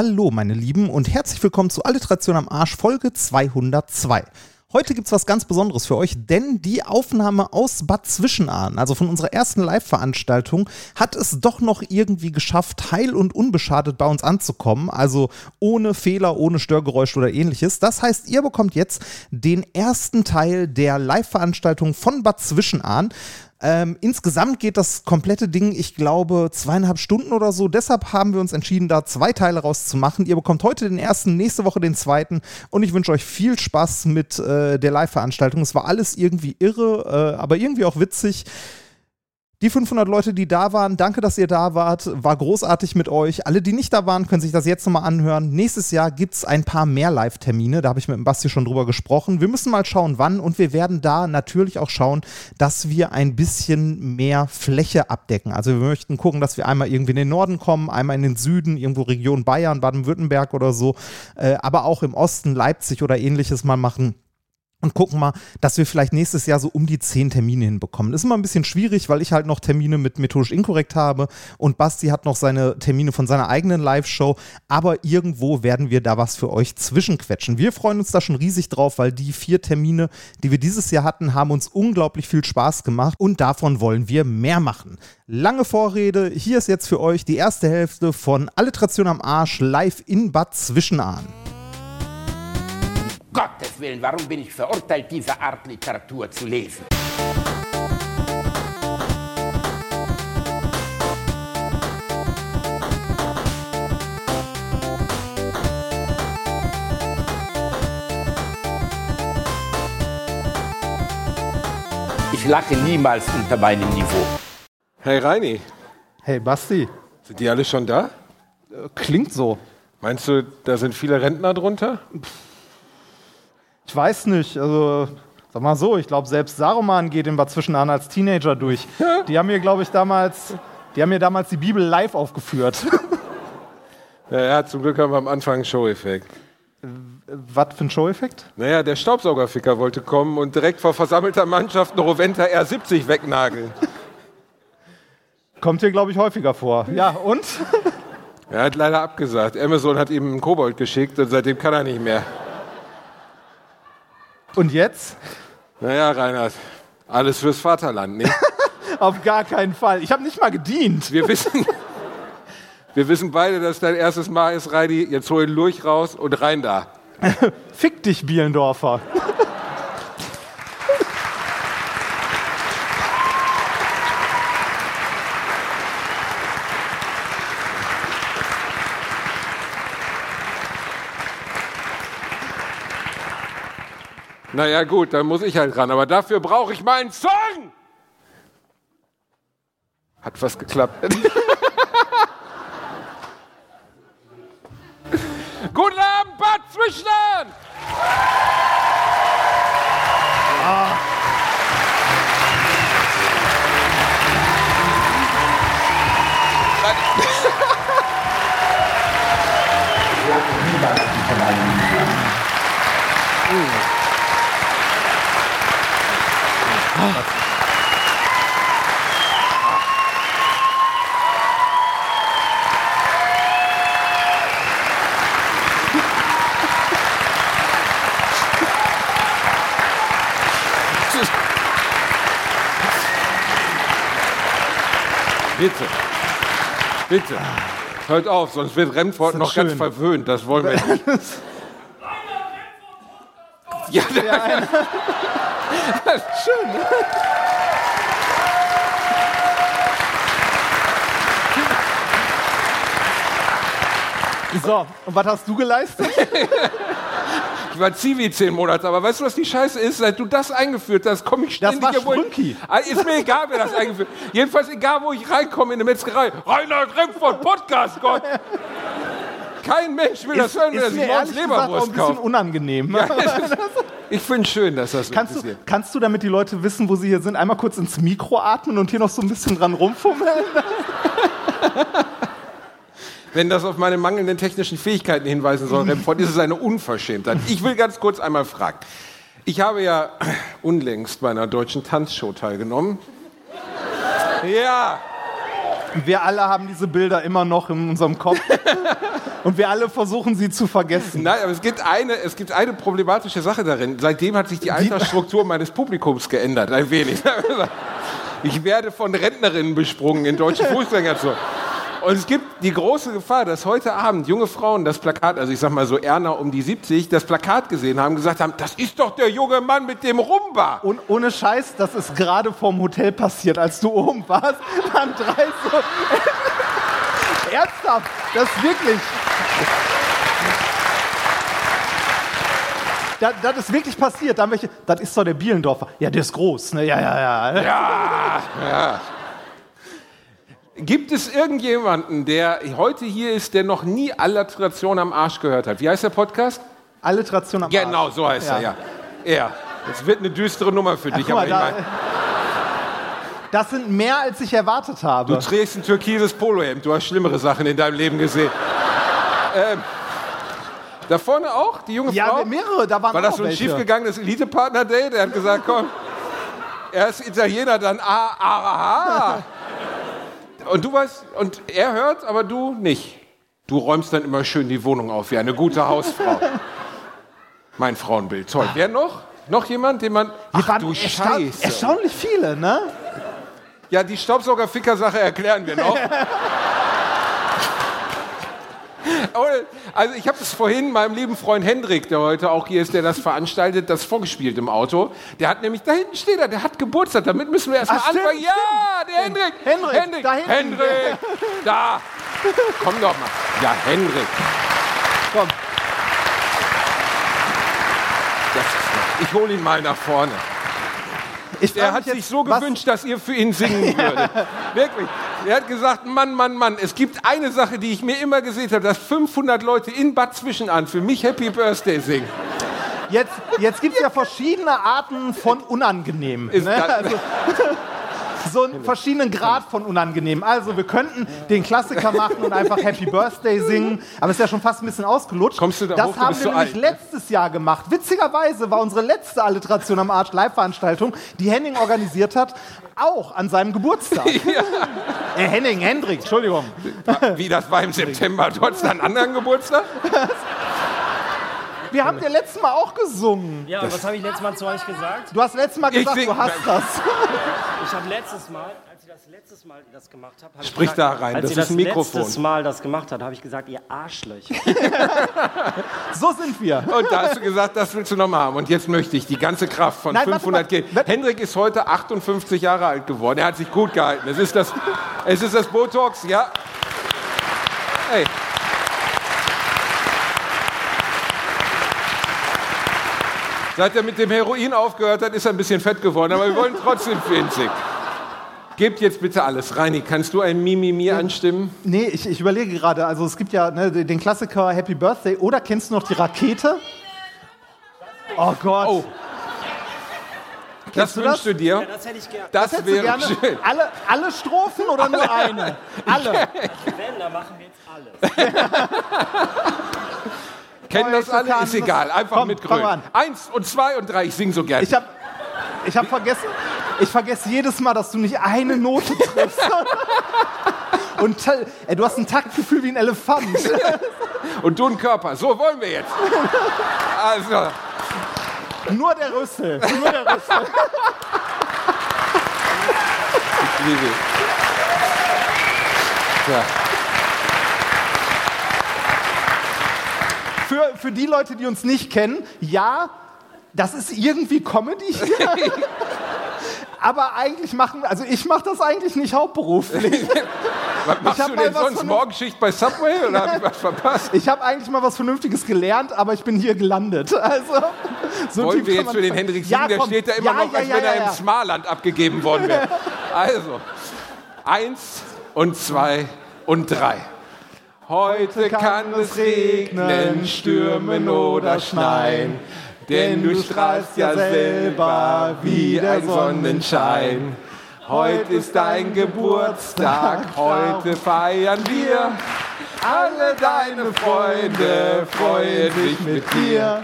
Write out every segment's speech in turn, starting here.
Hallo, meine Lieben, und herzlich willkommen zu Alliteration am Arsch, Folge 202. Heute gibt es was ganz Besonderes für euch, denn die Aufnahme aus Bad Zwischenahn, also von unserer ersten Live-Veranstaltung, hat es doch noch irgendwie geschafft, heil und unbeschadet bei uns anzukommen. Also ohne Fehler, ohne Störgeräusche oder ähnliches. Das heißt, ihr bekommt jetzt den ersten Teil der Live-Veranstaltung von Bad Zwischenahn. Ähm, insgesamt geht das komplette Ding, ich glaube, zweieinhalb Stunden oder so. Deshalb haben wir uns entschieden, da zwei Teile rauszumachen. Ihr bekommt heute den ersten, nächste Woche den zweiten. Und ich wünsche euch viel Spaß mit äh, der Live-Veranstaltung. Es war alles irgendwie irre, äh, aber irgendwie auch witzig. Die 500 Leute, die da waren, danke, dass ihr da wart. War großartig mit euch. Alle, die nicht da waren, können sich das jetzt nochmal anhören. Nächstes Jahr gibt es ein paar mehr Live-Termine. Da habe ich mit dem Basti schon drüber gesprochen. Wir müssen mal schauen, wann. Und wir werden da natürlich auch schauen, dass wir ein bisschen mehr Fläche abdecken. Also wir möchten gucken, dass wir einmal irgendwie in den Norden kommen, einmal in den Süden, irgendwo Region Bayern, Baden-Württemberg oder so. Äh, aber auch im Osten, Leipzig oder ähnliches mal machen und gucken mal, dass wir vielleicht nächstes Jahr so um die zehn Termine hinbekommen. Das ist immer ein bisschen schwierig, weil ich halt noch Termine mit methodisch inkorrekt habe und Basti hat noch seine Termine von seiner eigenen Live-Show, aber irgendwo werden wir da was für euch zwischenquetschen. Wir freuen uns da schon riesig drauf, weil die vier Termine, die wir dieses Jahr hatten, haben uns unglaublich viel Spaß gemacht und davon wollen wir mehr machen. Lange Vorrede, hier ist jetzt für euch die erste Hälfte von Alliteration am Arsch live in Bad Zwischenahn. Gottes Willen, warum bin ich verurteilt, diese Art Literatur zu lesen? Ich lache niemals unter meinem Niveau. Hey Reini, Hey Basti, sind die alle schon da? klingt so. Meinst du, da sind viele Rentner drunter? Ich weiß nicht, also sag mal so, ich glaube selbst Saruman geht in Bad Zwischenahn als Teenager durch. Die haben mir, glaube ich, damals, die haben mir damals die Bibel live aufgeführt. Ja, ja, zum Glück haben wir am Anfang einen Show-Effekt. Was für ein Show-Effekt? Naja, der Staubsaugerficker wollte kommen und direkt vor versammelter Mannschaft eine Roventa R70 wegnageln. Kommt hier, glaube ich, häufiger vor. Ja, und? Er hat leider abgesagt. Amazon hat ihm einen Kobold geschickt und seitdem kann er nicht mehr. Und jetzt? Naja, Reinhard, alles fürs Vaterland, nicht? Auf gar keinen Fall. Ich habe nicht mal gedient. Wir wissen, wir wissen beide, dass dein erstes Mal ist, Reini. Jetzt hol den Lurch raus und rein da. Fick dich, Bielendorfer. Naja, gut, dann muss ich halt ran. Aber dafür brauche ich mal einen Song! Hat fast geklappt. Guten Abend, Bad Bitte. Bitte. Hört auf, sonst wird Remford noch ganz schön. verwöhnt. Das wollen wir nicht. Ja, Schön. ne? So, und was hast du geleistet? ich war Zivi zehn Monate, aber weißt du, was die Scheiße ist? Seit du das eingeführt hast, komme ich Das ständig war wo ich- Sprünki. Ah, Ist mir egal, wer das eingeführt. Jedenfalls egal, wo ich reinkomme in eine Metzgerei. Reinhard Remford, Podcast, Gott. Kein Mensch will das hören, wenn er ist sich mir morgens ehrlich gesagt auch ein Leberwurst bisschen unangenehm. Ja, ist- ich finde es schön, dass das so Kannst du, passiert. kannst du, damit die Leute wissen, wo sie hier sind, einmal kurz ins Mikro atmen und hier noch so ein bisschen dran rumfummeln? Wenn das auf meine mangelnden technischen Fähigkeiten hinweisen soll, Remford, ist es eine Unverschämtheit. Ich will ganz kurz einmal fragen. Ich habe ja unlängst bei einer deutschen Tanzshow teilgenommen. Ja, Wir alle haben diese Bilder immer noch in unserem Kopf. Und wir alle versuchen sie zu vergessen. Nein, aber es gibt eine, es gibt eine problematische Sache darin. Seitdem hat sich die Altersstruktur meines Publikums geändert, ein wenig. Ich werde von Rentnerinnen besprungen in deutschen Fußgängerzonen. Und es gibt die große Gefahr, dass heute Abend junge Frauen das Plakat, also ich sag mal so Erna um die 70, das Plakat gesehen haben, gesagt haben, das ist doch der junge Mann mit dem Rumba. Und ohne Scheiß, das ist gerade vorm Hotel passiert, als du oben warst. Dann drei so. Ernsthaft, das ist wirklich. Das, das ist wirklich passiert. Da welche, das ist doch der Bielendorfer. Ja, der ist groß. Ne? Ja, ja, ja. Ja, ja. Gibt es irgendjemanden, der heute hier ist, der noch nie Alliteration am Arsch gehört hat? Wie heißt der Podcast? Alliteration am Genau, Arsch. so heißt Ja. er, ja. Er. Das wird eine düstere Nummer für dich, mal, aber ich da, meine, das sind mehr, als ich erwartet habe. du trägst ein türkises Polohemd, du hast schlimmere Sachen in deinem Leben gesehen. ähm, da vorne auch, die junge ja, Frau? mehrere, da waren War das so ein welche. schiefgegangenes Elite-Partner-Date? Er hat gesagt, komm, er ist Italiener, dann ah, aha. Und du weißt, und er hört, aber du nicht. Du räumst dann immer schön die Wohnung auf, wie eine gute Hausfrau. Mein Frauenbild, toll. Wer noch? Noch jemand, den man... Ach du Scheiße. erstaunlich viele, ne? Ja, die Staubsauger-Ficker-Sache erklären wir noch. Also ich habe es vorhin meinem lieben Freund Hendrik, der heute auch hier ist, der das veranstaltet, das vorgespielt im Auto. Der hat nämlich, da hinten steht er, der hat Geburtstag, damit müssen wir erstmal Ach, stimmt, anfangen. Ja, der Hendrik. Hendrik, da hinten. Hendrik, da. Komm doch mal. Ja, Hendrik. Komm. Ich hole ihn mal nach vorne. Ich Er hat sich so gewünscht, dass ihr für ihn singen würdet. Wirklich. Er hat gesagt, Mann, Mann, Mann, es gibt eine Sache, die ich mir immer gesehen habe, dass 500 Leute in Bad Zwischenahn für mich Happy Birthday singen. Jetzt, jetzt gibt es ja verschiedene Arten von unangenehm. Ist Ne? das- Also, so einen verschiedenen Grad von unangenehm. Also wir könnten den Klassiker machen und einfach Happy Birthday singen, aber ist ja schon fast ein bisschen ausgelutscht. Kommst du da das hoch? Haben wir nämlich alt, letztes Jahr gemacht. Witzigerweise war unsere letzte Alliteration am Arsch Live-Veranstaltung, die Henning organisiert hat, auch an seinem Geburtstag. Äh, Henning, Hendrik, Entschuldigung. Wie das war im September. Du hattest einen anderen Geburtstag? Wir haben dir letztes Mal auch gesungen. Ja, und was habe ich letztes Mal zu euch gesagt? Du hast letztes Mal Ich gesagt, du hast das. Ich habe letztes Mal, als ihr das letztes Mal das gemacht habt, hab ich Sprich gesagt, da rein, als das ist ein Mikrofon. letztes Mal das gemacht habt, habe ich gesagt, ihr Arschlöcher. So sind wir. Und da hast du gesagt, das willst du nochmal haben. Und jetzt möchte ich die ganze Kraft von Nein, warte 500 mal. gehen. Warte. Hendrik ist heute 58 Jahre alt geworden. Er hat sich gut gehalten. Es ist das, es ist das Botox, ja. Hey. Seit er mit dem Heroin aufgehört hat, ist er ein bisschen fett geworden, aber wir wollen trotzdem winzig. Gebt jetzt bitte alles. Reini, kannst du ein Mimimi anstimmen? Nee, ich, ich überlege gerade, also es gibt ja ne, den Klassiker Happy Birthday oder kennst du noch die Rakete? Oh Gott. Oh. Das du wünschst das? du dir? Das hätte ich gerne. Das, Hättest du wäre gerne schön. alle, alle Strophen oder nur eine? Alle. Wenn, dann machen wir jetzt alles. Kennen das alle? Ist egal. Einfach Komm, mit Grün. Eins und zwei und drei. Ich sing so gern. Ich habe ich hab vergessen, ich vergesse jedes Mal, dass du nicht eine Note triffst. Und ey, du hast ein Taktgefühl wie ein Elefant. und du ein Körper. So wollen wir jetzt. Also, Nur der Rüssel. Nur der Rüssel. ich liebe. Ja. Für, für die Leute, die uns nicht kennen, ja, das ist irgendwie Comedy hier. Aber eigentlich machen, also ich mache das eigentlich nicht hauptberuflich. Was machst du denn sonst? Morgenschicht bei Subway oder habe ich was verpasst? Ich habe eigentlich mal was Vernünftiges gelernt, aber ich bin hier gelandet. Also, so Wollen wir jetzt für den Hendrik? Ja, Der steht da immer Ja, noch, ja, als wenn er im. Smarland abgegeben worden wäre. Also, eins und zwei und drei. Heute kann es regnen, stürmen oder schneien, denn du strahlst ja selber wie der Sonnenschein. Heute ist dein Geburtstag, heute feiern wir. Alle deine Freunde freuen sich mit dir.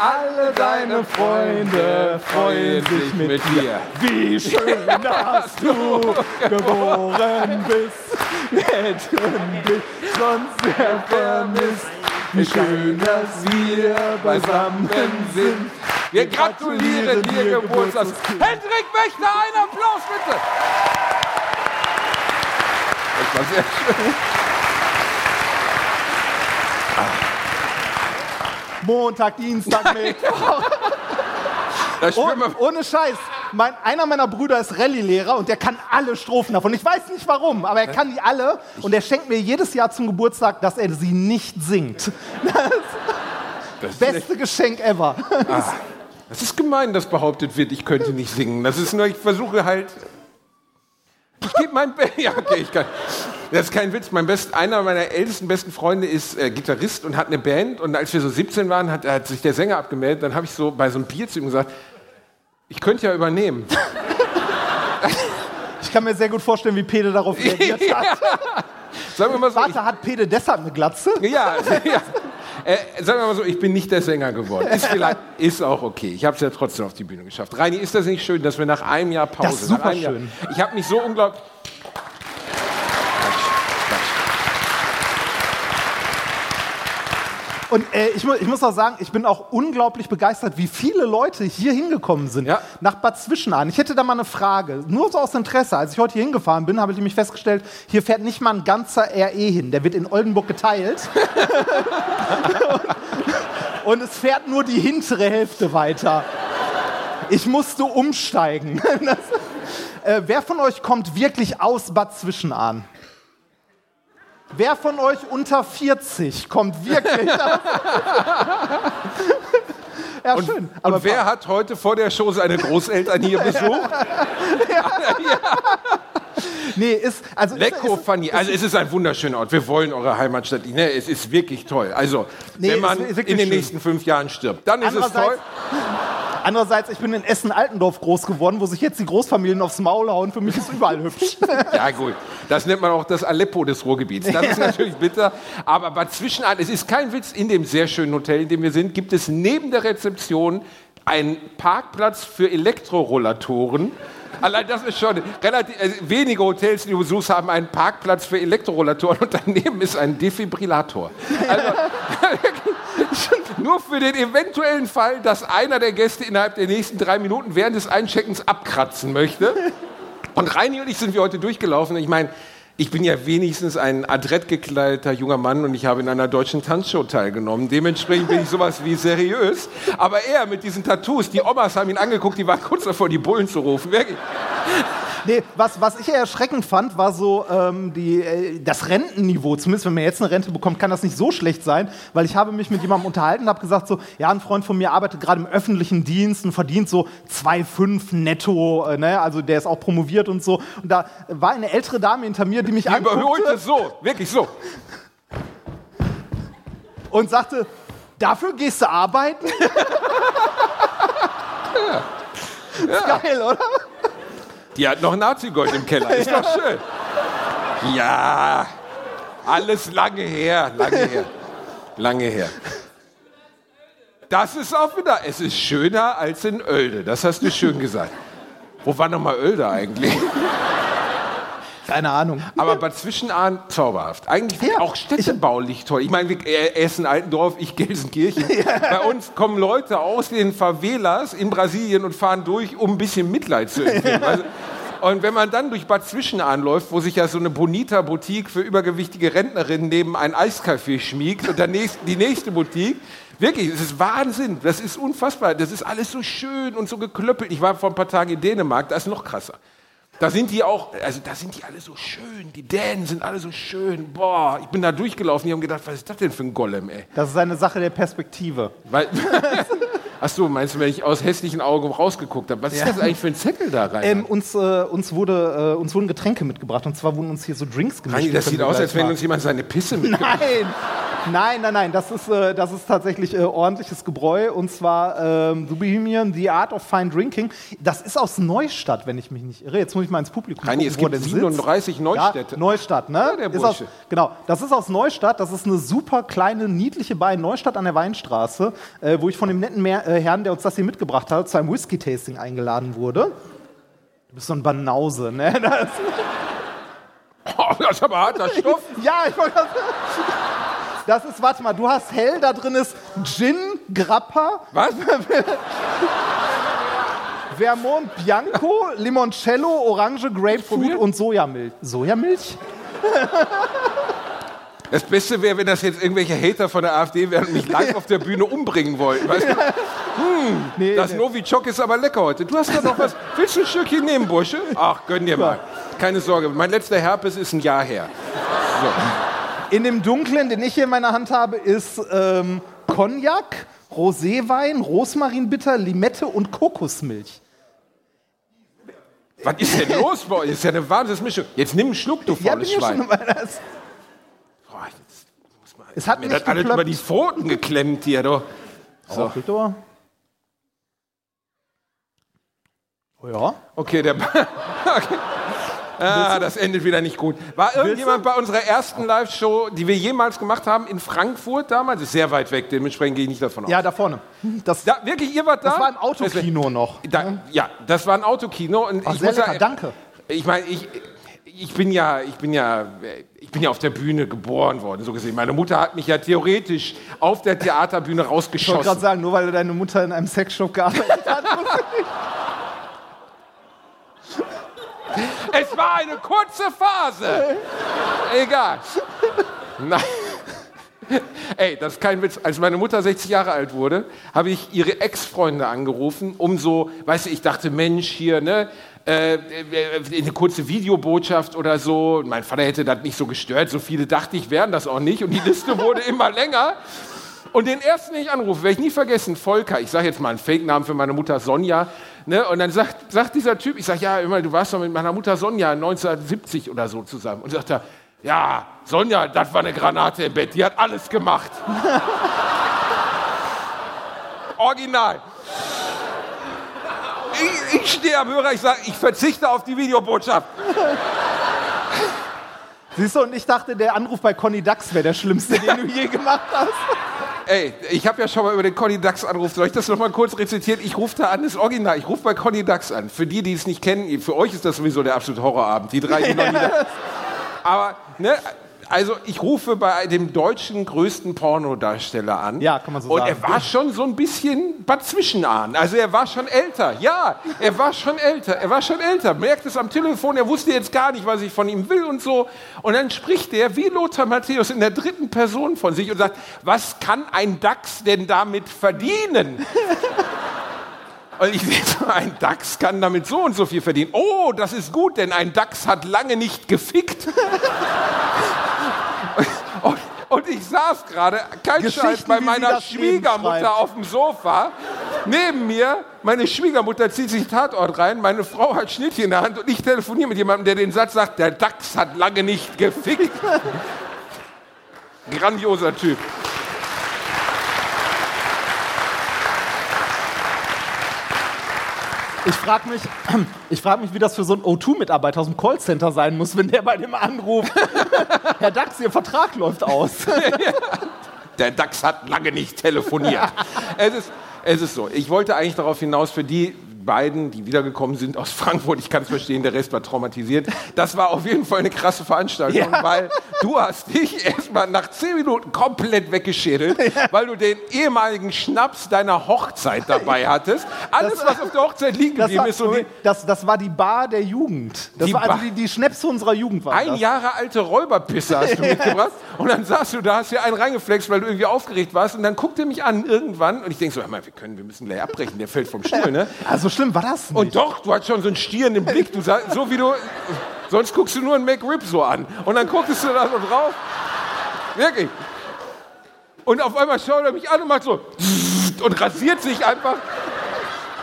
Alle deine Freunde freuen sich mit dir. Wie schön, dass du geboren bist. Hätten dich sonst sehr vermisst. Wie schön, dass wir beisammen sind. Wir gratulieren dir, Geburtstags. Hendrik Wächter, einen Applaus bitte. Das war sehr schön. Montag, Dienstag, Mittwoch. Und, ohne Scheiß. Mein, einer meiner Brüder ist Rallye-Lehrer und der kann alle Strophen davon. Ich weiß nicht warum, aber er kann die alle und er schenkt mir jedes Jahr zum Geburtstag, dass er sie nicht singt. das, ist Beste Geschenk ever. das ist gemein, dass behauptet wird, ich könnte nicht singen. Das ist nur, ich versuche halt. Ich gebe mein Be Ja, okay, ich kann. Das ist kein Witz. Mein best, einer meiner ältesten besten Freunde ist äh, Gitarrist und hat eine Band. Und als wir so 17 waren, hat, hat sich der Sänger abgemeldet. Dann habe ich so bei so einem Bier zu ihm gesagt, ich könnte ja übernehmen. Ich kann mir sehr gut vorstellen, wie Pede darauf reagiert hat. Sagen wir mal so, ich, Warte, hat Pede deshalb eine Glatze? Ja, ja. Äh, sagen wir mal so, ich bin nicht der Sänger geworden. Ist, vielleicht, ist auch okay. Ich habe es ja trotzdem auf die Bühne geschafft. Reini, ist das nicht schön, dass wir nach einem Jahr Pause... Das ist super einem Jahr- schön. Ich habe mich so unglaublich... Und äh, ich, mu ich muss auch sagen, ich bin auch unglaublich begeistert, wie viele Leute hier hingekommen sind. Ja. Nach Bad Zwischenahn. Ich hätte da mal eine Frage. Nur so aus Interesse. Als ich heute hier hingefahren bin, habe ich nämlich festgestellt, hier fährt nicht mal ein ganzer RE hin. Der wird in Oldenburg geteilt. Und es fährt nur die hintere Hälfte weiter. Ich musste umsteigen. Das, äh, wer von euch kommt wirklich aus Bad Zwischenahn? Wer von euch unter 40 kommt wirklich ja, schön. Aber Und wer hat heute vor der Show seine Großeltern hier besucht? nee, ist also Lecco ist, Fanny. Also es ist ein wunderschöner Ort. Wir wollen eure Heimatstadt. Ne, es ist wirklich toll. Also Nee, wenn man in den schön. nächsten fünf Jahren stirbt, dann ist es toll. Andererseits, ich bin in Essen-Altendorf groß geworden, wo sich jetzt die Großfamilien aufs Maul hauen. Für mich ist überall hübsch. Ja gut, das nennt man auch das Aleppo des Ruhrgebiets. Das ist natürlich bitter. Aber Bad Zwischenahn, es ist kein Witz, in dem sehr schönen Hotel, in dem wir sind, gibt es neben der Rezeption einen Parkplatz für Elektrorollatoren. Allein das ist schon relativ, also wenige Hotels, die du besuchst, haben einen Parkplatz für Elektrorollatoren und daneben ist ein Defibrillator. Also, nur für den eventuellen Fall, dass einer der Gäste innerhalb der nächsten drei Minuten während des Eincheckens abkratzen möchte. Und Reini und ich sind wir heute durchgelaufen. Ich meine, ich bin ja wenigstens ein adrett gekleideter junger Mann und ich habe in einer deutschen Tanzshow teilgenommen. Dementsprechend bin ich sowas wie seriös. Aber er mit diesen Tattoos, die Omas haben ihn angeguckt, die waren kurz davor, die Bullen zu rufen. Wirklich. Nee, was, was ich erschreckend fand, war so ähm, die, äh, das Rentenniveau. Zumindest wenn man jetzt eine Rente bekommt, kann das nicht so schlecht sein, weil ich habe mich mit jemandem unterhalten und habe gesagt so, ja, ein Freund von mir arbeitet gerade im öffentlichen Dienst und verdient so 2,5 netto, äh, ne? also der ist auch promoviert und so. Und da war eine ältere Dame hinter mir, die mich Die überholte anguckte so, wirklich so. und sagte, dafür gehst du arbeiten? Ist geil, oder? Die hat noch Nazi-Gold im Keller. Ist doch schön. Ja, alles lange her, lange her, lange her. Das ist auch wieder, es ist schöner als in Oelde. Das hast du schön gesagt. Wo war nochmal Oelde eigentlich? Keine Ahnung. Aber Bad Zwischenahn, zauberhaft. Eigentlich Ja, auch städtebaulich toll. Ich meine, wir- äh, Essen, Altendorf, ich Gelsenkirchen. Bei uns kommen Leute aus den Favelas in Brasilien und fahren durch, um ein bisschen Mitleid zu empfinden. Also, und wenn man dann durch Bad Zwischenahn läuft, wo sich ja so eine Bonita-Boutique für übergewichtige Rentnerinnen neben ein Eiscafé schmiegt und dann die nächste Boutique, wirklich, es ist Wahnsinn, das ist unfassbar. Das ist alles so schön und so geklöppelt. Ich war vor ein paar Tagen in Dänemark, da ist noch krasser. Da sind die auch, also da sind die alle so schön. Die Dänen sind alle so schön. Boah, ich bin da durchgelaufen, die haben gedacht, was ist das denn für ein Golem, ey? Das ist eine Sache der Perspektive. Weil, Ach so, meinst du, wenn ich aus hässlichen Augen rausgeguckt habe? Was ist Ja. das eigentlich für ein Zettel da rein? Ähm, uns, äh, uns, wurde, äh, uns wurden Getränke mitgebracht und zwar wurden uns hier so Drinks gemischt. Reini, das sieht aus, als wenn uns jemand seine Pisse mitgebracht Nein! Nein, nein, nein, das ist, äh, das ist tatsächlich äh, ordentliches Gebräu und zwar ähm, The Bohemian, The Art of Fine Drinking. Das ist aus Neustadt, wenn ich mich nicht irre. Jetzt muss ich mal ins Publikum Heini, gucken, es gibt der sitzt. 37 Neustädte. Ja, Neustadt, ne? Ja, der ist aus, genau, das ist aus Neustadt. Das ist eine super kleine, niedliche Bar in Neustadt an der Weinstraße, äh, wo ich von dem netten Mer äh, Herrn, der uns das hier mitgebracht hat, zu einem Whisky-Tasting eingeladen wurde. Du bist so ein Banause, ne? Das, Oh, das ist aber harter Stoff. ja, ich wollte das. Das ist, warte mal, du hast hell, da drin ist Gin, Grappa, Was? Vermont Bianco, Limoncello, Orange, Grapefruit und Sojamilch. Sojamilch? Das Beste wäre, wenn das jetzt irgendwelche Hater von der AfD wären und mich live auf der Bühne umbringen wollten. Weißt du? Nee, Das nee. Novichok ist aber lecker heute. Du hast da noch was. Willst du ein Stückchen nehmen, Bursche? Ach, gönn dir mal. Keine Sorge, mein letzter Herpes ist ein Jahr her. In dem dunklen, den ich hier in meiner Hand habe, ist ähm, Cognac, Roséwein, Rosmarinbitter, Limette und Kokosmilch. Was ist denn los bei euch? Das ist ja eine Wahnsinnsmischung. Jetzt nimm einen Schluck, du Ja, bin faules ja Schwein. schon mal das. Boah, jetzt Es hat mir nicht das alles über die. Pfoten geklemmt hier, du. So. Oh, Victor. Oh ja. Okay, der. okay. Ah, das endet wieder nicht gut. War irgendjemand bei unserer ersten Live-Show, die wir jemals gemacht haben, in Frankfurt damals? Ist sehr weit weg, dementsprechend gehe ich nicht davon aus. Ja, da vorne. Das, Da, wirklich, ihr wart da? das war ein Autokino noch. Da, ja, das war ein Autokino und Ach, ich muss lecker, sagen, danke. Ich meine, ich, ich bin ja, ich bin ja, ich bin ja auf der Bühne geboren worden, so gesehen. Meine Mutter hat mich ja theoretisch auf der Theaterbühne Ich wollte gerade rausgeschossen. sagen, nur weil deine Mutter in einem Sexshop gearbeitet hat. Es war eine kurze Phase. Egal. Nein. Ey, das ist kein Witz. Als meine Mutter 60 Jahre alt wurde, habe ich ihre Ex-Freunde angerufen, um so, weißt du, ich dachte, Mensch, hier, ne, äh, äh, eine kurze Videobotschaft oder so. Mein Vater hätte das nicht so gestört. So viele dachte ich, wären das auch nicht. Und die Liste wurde immer länger. Und den ersten, den ich anrufe, werde ich nie vergessen, Volker. Ich sage jetzt mal einen Fake-Namen für meine Mutter Sonja. Ne? Und dann sagt, sagt dieser Typ, ich sage, ja, immer, du warst doch mit meiner Mutter Sonja 1970 oder so zusammen. Und sagt er, ja, Sonja, das war eine Granate im Bett, die hat alles gemacht. Original. Ich, ich stehe am Hörer, ich sage, ich verzichte auf die Videobotschaft. Siehst du, und ich dachte, der Anruf bei Conny Dax wäre der schlimmste, den du je gemacht hast. Ey, ich habe ja schon mal über den Conny Dax Anruf, soll ich das noch mal kurz rezitieren? Ich rufe da an, das Original, ich rufe bei Conny Dax an. Für die, die es nicht kennen, für euch ist das sowieso der absolute Horrorabend. Die drei, die noch nie da- Aber, ne, also ich rufe bei dem deutschen größten Pornodarsteller an. Ja, kann man so Und sagen. er war schon so ein bisschen Bad Zwischenahn. Also er war schon älter. Ja, er war schon älter. Er war schon älter. Merkt es am Telefon, er wusste jetzt gar nicht, was ich von ihm will und so. Und dann spricht er wie Lothar Matthäus in der dritten Person von sich und sagt, was kann ein Dachs denn damit verdienen? Und ich sehe so, ein Dachs kann damit so und so viel verdienen. Oh, das ist gut, denn ein Dachs hat lange nicht gefickt. und, und ich saß gerade, kein Scheiß, bei meiner Schwiegermutter auf dem Sofa. Neben mir, meine Schwiegermutter zieht sich Tatort rein, meine Frau hat Schnittchen in der Hand und ich telefoniere mit jemandem, der den Satz sagt, der Dachs hat lange nicht gefickt. Grandioser Typ. Ich frage mich, ich frag mich, wie das für so einen O2-Mitarbeiter aus dem Callcenter sein muss, wenn der bei dem anruft. Herr Dax, Ihr Vertrag läuft aus. Der DAX hat lange nicht telefoniert. es, ist, es ist so. Ich wollte eigentlich darauf hinaus, für die beiden, die wiedergekommen sind aus Frankfurt, ich kann es verstehen, der Rest war traumatisiert. Das war auf jeden Fall eine krasse Veranstaltung, Ja. weil du hast dich erstmal nach zehn Minuten komplett weggeschädelt, weil du den ehemaligen Schnaps deiner Hochzeit dabei hattest. Alles, Das- was auf der Hochzeit liegen geblieben ist, die, das, das war die Bar der Jugend. Das Die war also die, die Schnäpse unserer Jugend. War Ein das. Jahre alte Räuberpisse hast du mitgebracht und dann saßt du da, hast dir einen reingeflext, weil du irgendwie aufgeregt warst und dann guckt er mich an irgendwann und ich denke so, wir können, wir müssen gleich abbrechen, der fällt vom Stuhl, ne? Also schlimm war das nicht. Und doch, du hast schon so einen stierenden Blick, du sah, so wie du, sonst guckst du nur einen McRib so an und dann guckst du da so drauf, wirklich. Und auf einmal schaut er mich an und macht so und rasiert sich einfach.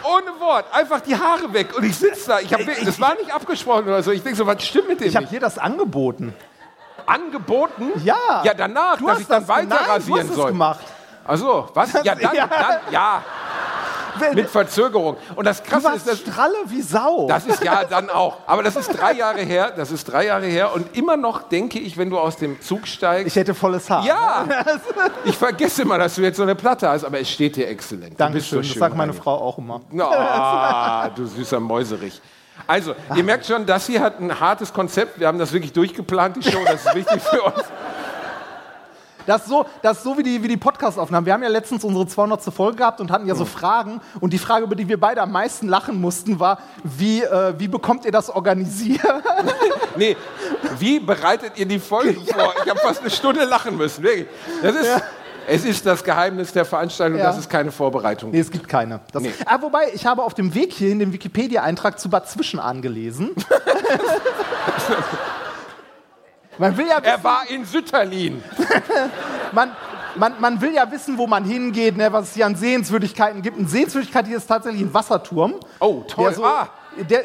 Ohne Wort, einfach die Haare weg. Und ich sitze da, ich hab, das war nicht abgesprochen oder so. Ich denke so, was stimmt mit dem ich habe dir das angeboten. Angeboten? Ja. Ja, danach, Du dass hast ich dann weiter nein, du rasieren hast es soll. gemacht. Achso, was? Ja, dann, Ja. dann, ja, mit Verzögerung. Und das Krasse ist, dass stralle wie Sau. Das ist ja dann auch. Aber das ist drei Jahre her. Das ist drei Jahre her. Und immer noch denke ich, wenn du aus dem Zug steigst. ich hätte volles Haar. ja, ich vergesse immer, dass du jetzt so eine Platte hast, aber es steht dir exzellent. Dankeschön, so schön das sagt meine. Frau auch immer. Ah, du süßer Mäuserich. Also, ihr merkt schon, das hier hat ein hartes Konzept. Wir haben das wirklich durchgeplant, die Show. Das ist wichtig für uns. Das ist so, das ist so wie die, wie die Podcast-Aufnahmen. Wir haben ja letztens unsere 200. Folge gehabt und hatten ja so Hm. Fragen. Und die Frage, über die wir beide am meisten lachen mussten, war, wie, äh, wie bekommt ihr das organisiert? Nee, wie bereitet ihr die Folgen vor? Ich habe fast eine Stunde lachen müssen. Wirklich. Das ist, Es ist das Geheimnis der Veranstaltung, Ja. dass es keine Vorbereitung Nee, es gibt keine. Nee. ah, wobei, ich habe auf dem Weg hierhin den Wikipedia-Eintrag zu Bad Zwischenahn gelesen. man, will ja Er wissen, war in Sütterlin. man, man, man will ja wissen, wo man hingeht, ne, was es hier an Sehenswürdigkeiten gibt. Eine Sehenswürdigkeit hier ist tatsächlich ein Wasserturm. Oh, toll. Der so, ah, der,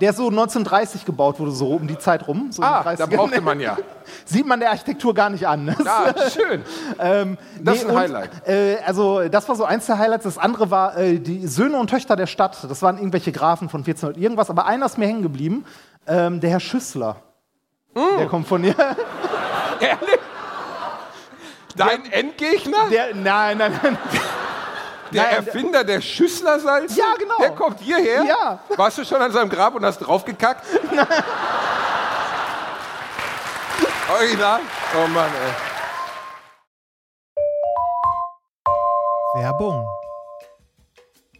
der so 1930 gebaut wurde, so um die Zeit rum. So ah, da 30ern. brauchte man ja. Sieht man der Architektur gar nicht an. Ah, schön. Ähm, Das ist ein und, Highlight. Äh, also das war so eins der Highlights. Das andere war äh, die Söhne und Töchter der Stadt. Das waren irgendwelche Grafen von 1400 irgendwas. Aber einer ist mir hängen geblieben. Ähm, der Herr Schüssler. Mm. Der kommt von hier. Ehrlich? Dein Endgegner? Der, nein, nein, nein. Der Nein, Erfinder der Schüsslersalze? Ja, genau. Der kommt hierher? Ja. Warst du schon an seinem Grab und hast draufgekackt? Original? Oh Mann, ey. Werbung.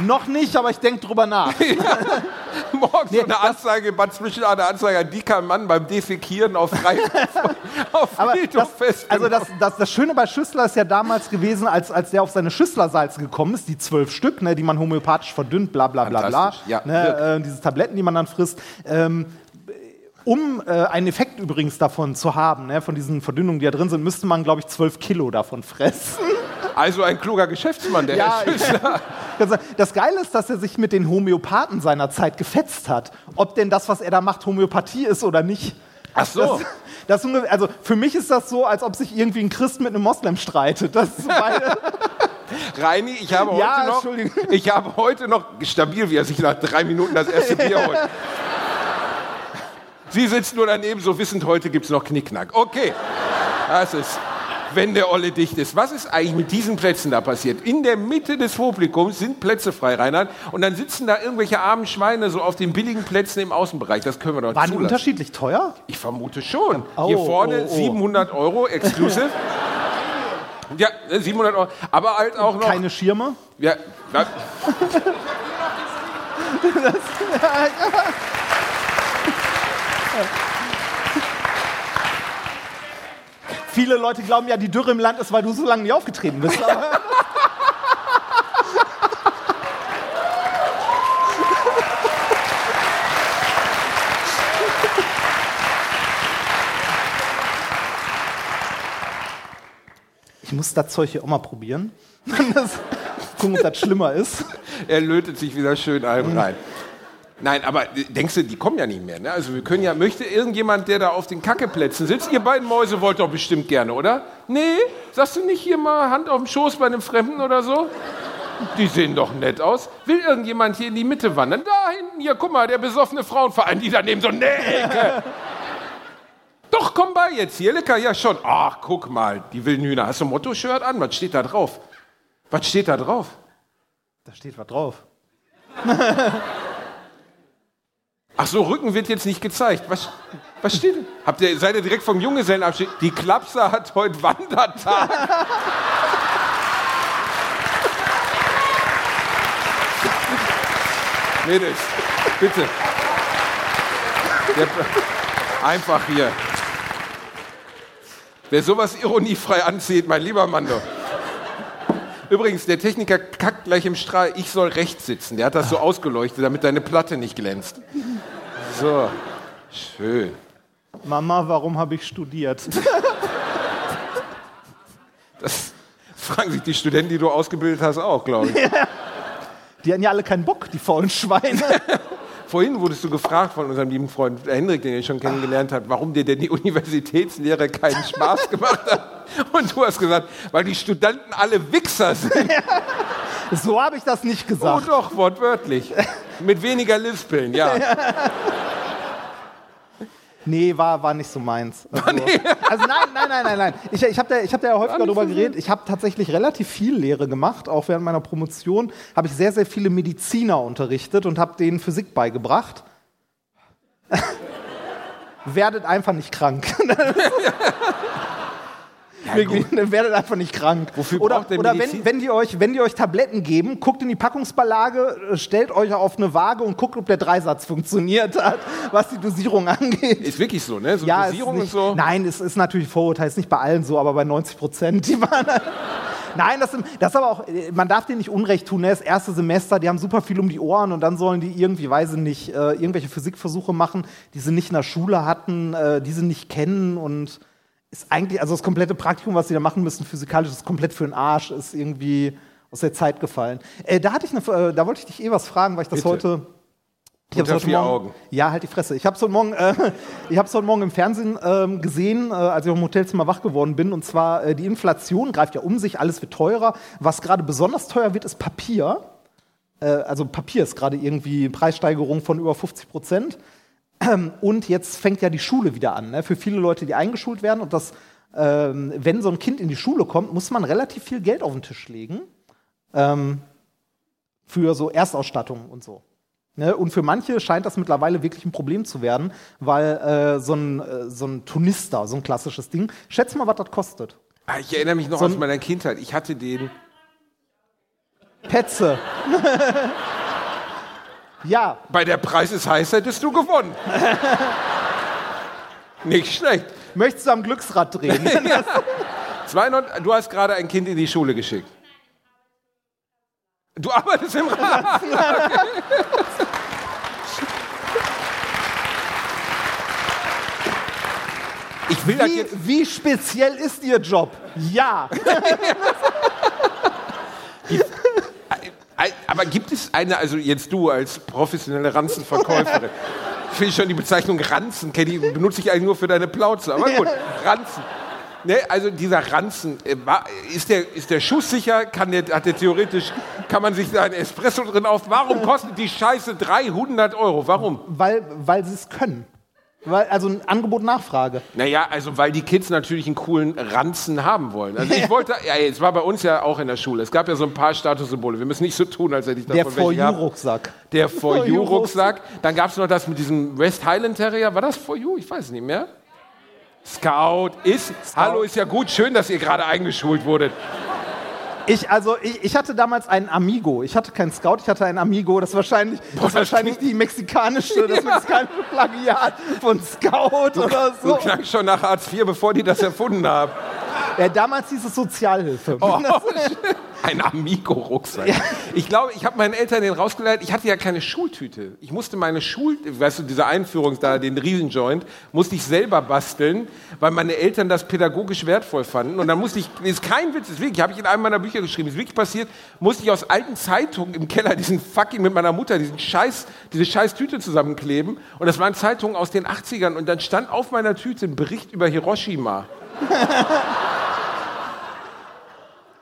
Noch nicht, aber ich denke drüber nach. Morgen so eine Anzeige, Bad Zwischenahn, eine Anzeige an dicker Mann beim Defekieren auf auf Friedhof das, fest. also das, das, das Schöne bei Schüssler ist ja damals gewesen, als, als der auf seine Schüsslersalze gekommen ist, die zwölf Stück, ne, die man homöopathisch verdünnt, bla bla bla bla. Ja, ne, äh, diese Tabletten, die man dann frisst. Ähm, um äh, einen Effekt übrigens davon zu haben, ne, von diesen Verdünnungen, die da drin sind, müsste man, glaube ich, zwölf Kilo davon fressen. Also ein kluger Geschäftsmann, der Ja, Herr Schüssler. Das Geile ist, dass er sich mit den Homöopathen seiner Zeit gefetzt hat. Ob denn das, was er da macht, Homöopathie ist oder nicht. Ach so. Das, das also für mich ist das so, als ob sich irgendwie ein Christ mit einem Moslem streitet. Das ist beide, Reini, ich habe heute Ja, noch, ich habe heute noch, stabil, wie er sich nach drei Minuten das erste Bier holt. Sie sitzt nur daneben, so wissend, heute gibt es noch Knickknack. Okay, das ist, wenn der Olle dicht ist. Was ist eigentlich mit diesen Plätzen da passiert? In der Mitte des Publikums sind Plätze frei, Reinhard, und dann sitzen da irgendwelche armen Schweine so auf den billigen Plätzen im Außenbereich. Das können wir doch waren die zulassen. unterschiedlich teuer? Ich vermute schon. Oh, Hier vorne oh, oh. 700 Euro exclusive. Ja, 700 Euro. Aber halt auch noch. Keine Schirme? Ja, ja, Viele Leute glauben ja, die Dürre im Land ist, weil du so lange nicht aufgetreten bist. Ich muss das Zeug hier auch mal probieren. das, gucken, ob das schlimmer ist. Er lötet sich wieder schön einem rein. Nein, aber denkst du, die kommen ja nicht mehr. Ne? Also wir können ja, möchte irgendjemand, der da auf den Kackeplätzen sitzt, ihr beiden Mäuse wollt doch bestimmt gerne, oder? Nee, sagst du nicht hier mal Hand auf dem Schoß bei einem Fremden oder so? Die sehen doch nett aus. Will irgendjemand hier in die Mitte wandern? Da hinten, hier, guck mal, der besoffene Frauenverein, die daneben so, nee, Ecke. Doch, komm bei jetzt hier, lecker, ja schon. Ach, guck mal, die wilden Hühner. Hast du ein Motto-Shirt an? Was steht da drauf? Was steht da drauf? Da steht was drauf. Ach so, Rücken wird jetzt nicht gezeigt. Was, was steht denn? Habt ihr, seid ihr direkt vom Junggesellenabschied? Die Klapse hat heute Wandertag. Mädels, bitte. Einfach hier. Wer sowas ironiefrei anzieht, mein lieber Mann doch. Übrigens, der Techniker kackt gleich im Strahl, ich soll rechts sitzen. Der hat das so ausgeleuchtet, damit deine Platte nicht glänzt. So, schön. Mama, warum habe ich studiert? Das fragen sich die Studenten, die du ausgebildet hast, auch, glaube ich. Die hatten ja alle keinen Bock, die faulen Schweine. Vorhin wurdest du gefragt von unserem lieben Freund Hendrik, den ihr schon kennengelernt habt, warum dir denn die Universitätslehre keinen Spaß gemacht hat. Und du hast gesagt, weil die Studenten alle Wichser sind. So habe ich das nicht Oh gesagt. doch, wortwörtlich. Mit weniger Lispeln, ja. Nee, war, war nicht so meins. Also, also nein, nein, nein, nein, nein. Ich, ich habe da, ich hab da ja häufiger drüber geredet. Ich habe tatsächlich relativ viel Lehre gemacht. Auch während meiner Promotion habe ich sehr, sehr viele Mediziner unterrichtet und habe denen Physik beigebracht. Werdet einfach nicht krank. Wirklich, werdet einfach nicht krank. Wofür oder braucht der oder wenn, wenn, die euch, wenn die euch Tabletten geben, guckt in die Packungsbeilage, äh, stellt euch auf eine Waage und guckt, ob der Dreisatz funktioniert hat, was die Dosierung angeht. Ist wirklich so, ne? So Ja, Dosierung ist und nicht, so. Nein, es ist natürlich Vorurteil, ist nicht bei allen so, aber bei 90 Prozent, die waren. Nein, das, das ist aber auch, man darf denen nicht Unrecht tun. Ne? Das erste Semester, die haben super viel um die Ohren und dann sollen die irgendwie, weiß ich nicht, äh, irgendwelche Physikversuche machen, die sie nicht in der Schule hatten, äh, die sie nicht kennen und ist eigentlich, also das komplette Praktikum, was sie da machen müssen, physikalisch, ist komplett für den Arsch, ist irgendwie aus der Zeit gefallen. Äh, da hatte ich eine, äh, da wollte ich dich eh was fragen, weil ich das Bitte. heute. Ich Unter heute vier Morgen, Augen. Ja, halt die Fresse. Ich habe es heute Morgen, äh, ich heute Morgen im Fernsehen ähm, gesehen, äh, als ich dem Hotelzimmer wach geworden bin. Und zwar äh, die Inflation greift ja um sich, alles wird teurer. Was gerade besonders teuer wird, ist Papier. Äh, also Papier ist gerade irgendwie Preissteigerung von über 50 Prozent. Und jetzt fängt ja die Schule wieder an. Ne? Für viele Leute, die eingeschult werden. Und das, ähm, wenn so ein Kind in die Schule kommt, muss man relativ viel Geld auf den Tisch legen. Ähm, für so Erstausstattung und so. Ne? Und für manche scheint das mittlerweile wirklich ein Problem zu werden, weil äh, so, ein, äh, so ein Tunister, so ein klassisches Ding, schätz mal, was das kostet. Ah, Ich erinnere mich noch So aus meiner Kindheit. Ich hatte den. Petze. ja, Bei der Preis ist heiß, hättest du gewonnen. Nicht schlecht. möchtest du am Glücksrad drehen? 200, du hast gerade ein Kind in die Schule geschickt. Du arbeitest im Rat. Ich will wie, jetzt. wie speziell ist Ihr Job? Ja. Aber gibt es eine, also jetzt du als professionelle Ranzenverkäuferin, finde ich schon die Bezeichnung Ranzen, ich, benutze ich eigentlich nur für deine Plauze, aber gut, Ranzen. Ne, also dieser Ranzen, äh, ist der, ist der Schuss sicher? Kann der, hat der theoretisch, kann man sich da ein Espresso drin auf? Warum kostet die Scheiße 300 Euro? Warum? weil weil Sie es können. Weil, also ein Angebot Nachfrage. Naja, also weil die Kids natürlich einen coolen Ranzen haben wollen. Also ich wollte, ja, es war bei uns ja auch in der Schule. Es gab ja so ein paar Statussymbole. Wir müssen nicht so tun, als hätte ich Der davon For. Der For For You You Rucksack. Dann gab es noch das mit diesem West Highland Terrier. War das For You? Ich weiß es nicht mehr. Scout ist. Hallo, ist ja gut. Schön, dass ihr gerade eingeschult wurdet. Ich, also, ich, ich hatte damals einen Amigo. Ich hatte keinen Scout, ich hatte einen Amigo. Das ist wahrscheinlich, das ist wahrscheinlich die mexikanische, das mexikanische Plagiat von Scout oder Du so. klang schon nach Hartz IV, bevor die das erfunden haben. Ja, damals hieß es Sozialhilfe. Oh, ein Amigo-Rucksack. Ich glaube, ich habe meinen Eltern den rausgeleitet. Ich hatte ja keine Schultüte. Ich musste meine Schul, weißt du, diese Einführung da, den Riesenjoint, musste ich selber basteln, weil meine Eltern das pädagogisch wertvoll fanden. Und dann musste ich, ist kein Witz, ist wirklich, habe ich in einem meiner Bücher geschrieben, ist wirklich passiert, musste ich aus alten Zeitungen im Keller diesen fucking mit meiner Mutter diesen Scheiß, diese scheiß Tüte zusammenkleben. Und das waren Zeitungen aus den 80ern. Und dann stand auf meiner Tüte ein Bericht über Hiroshima.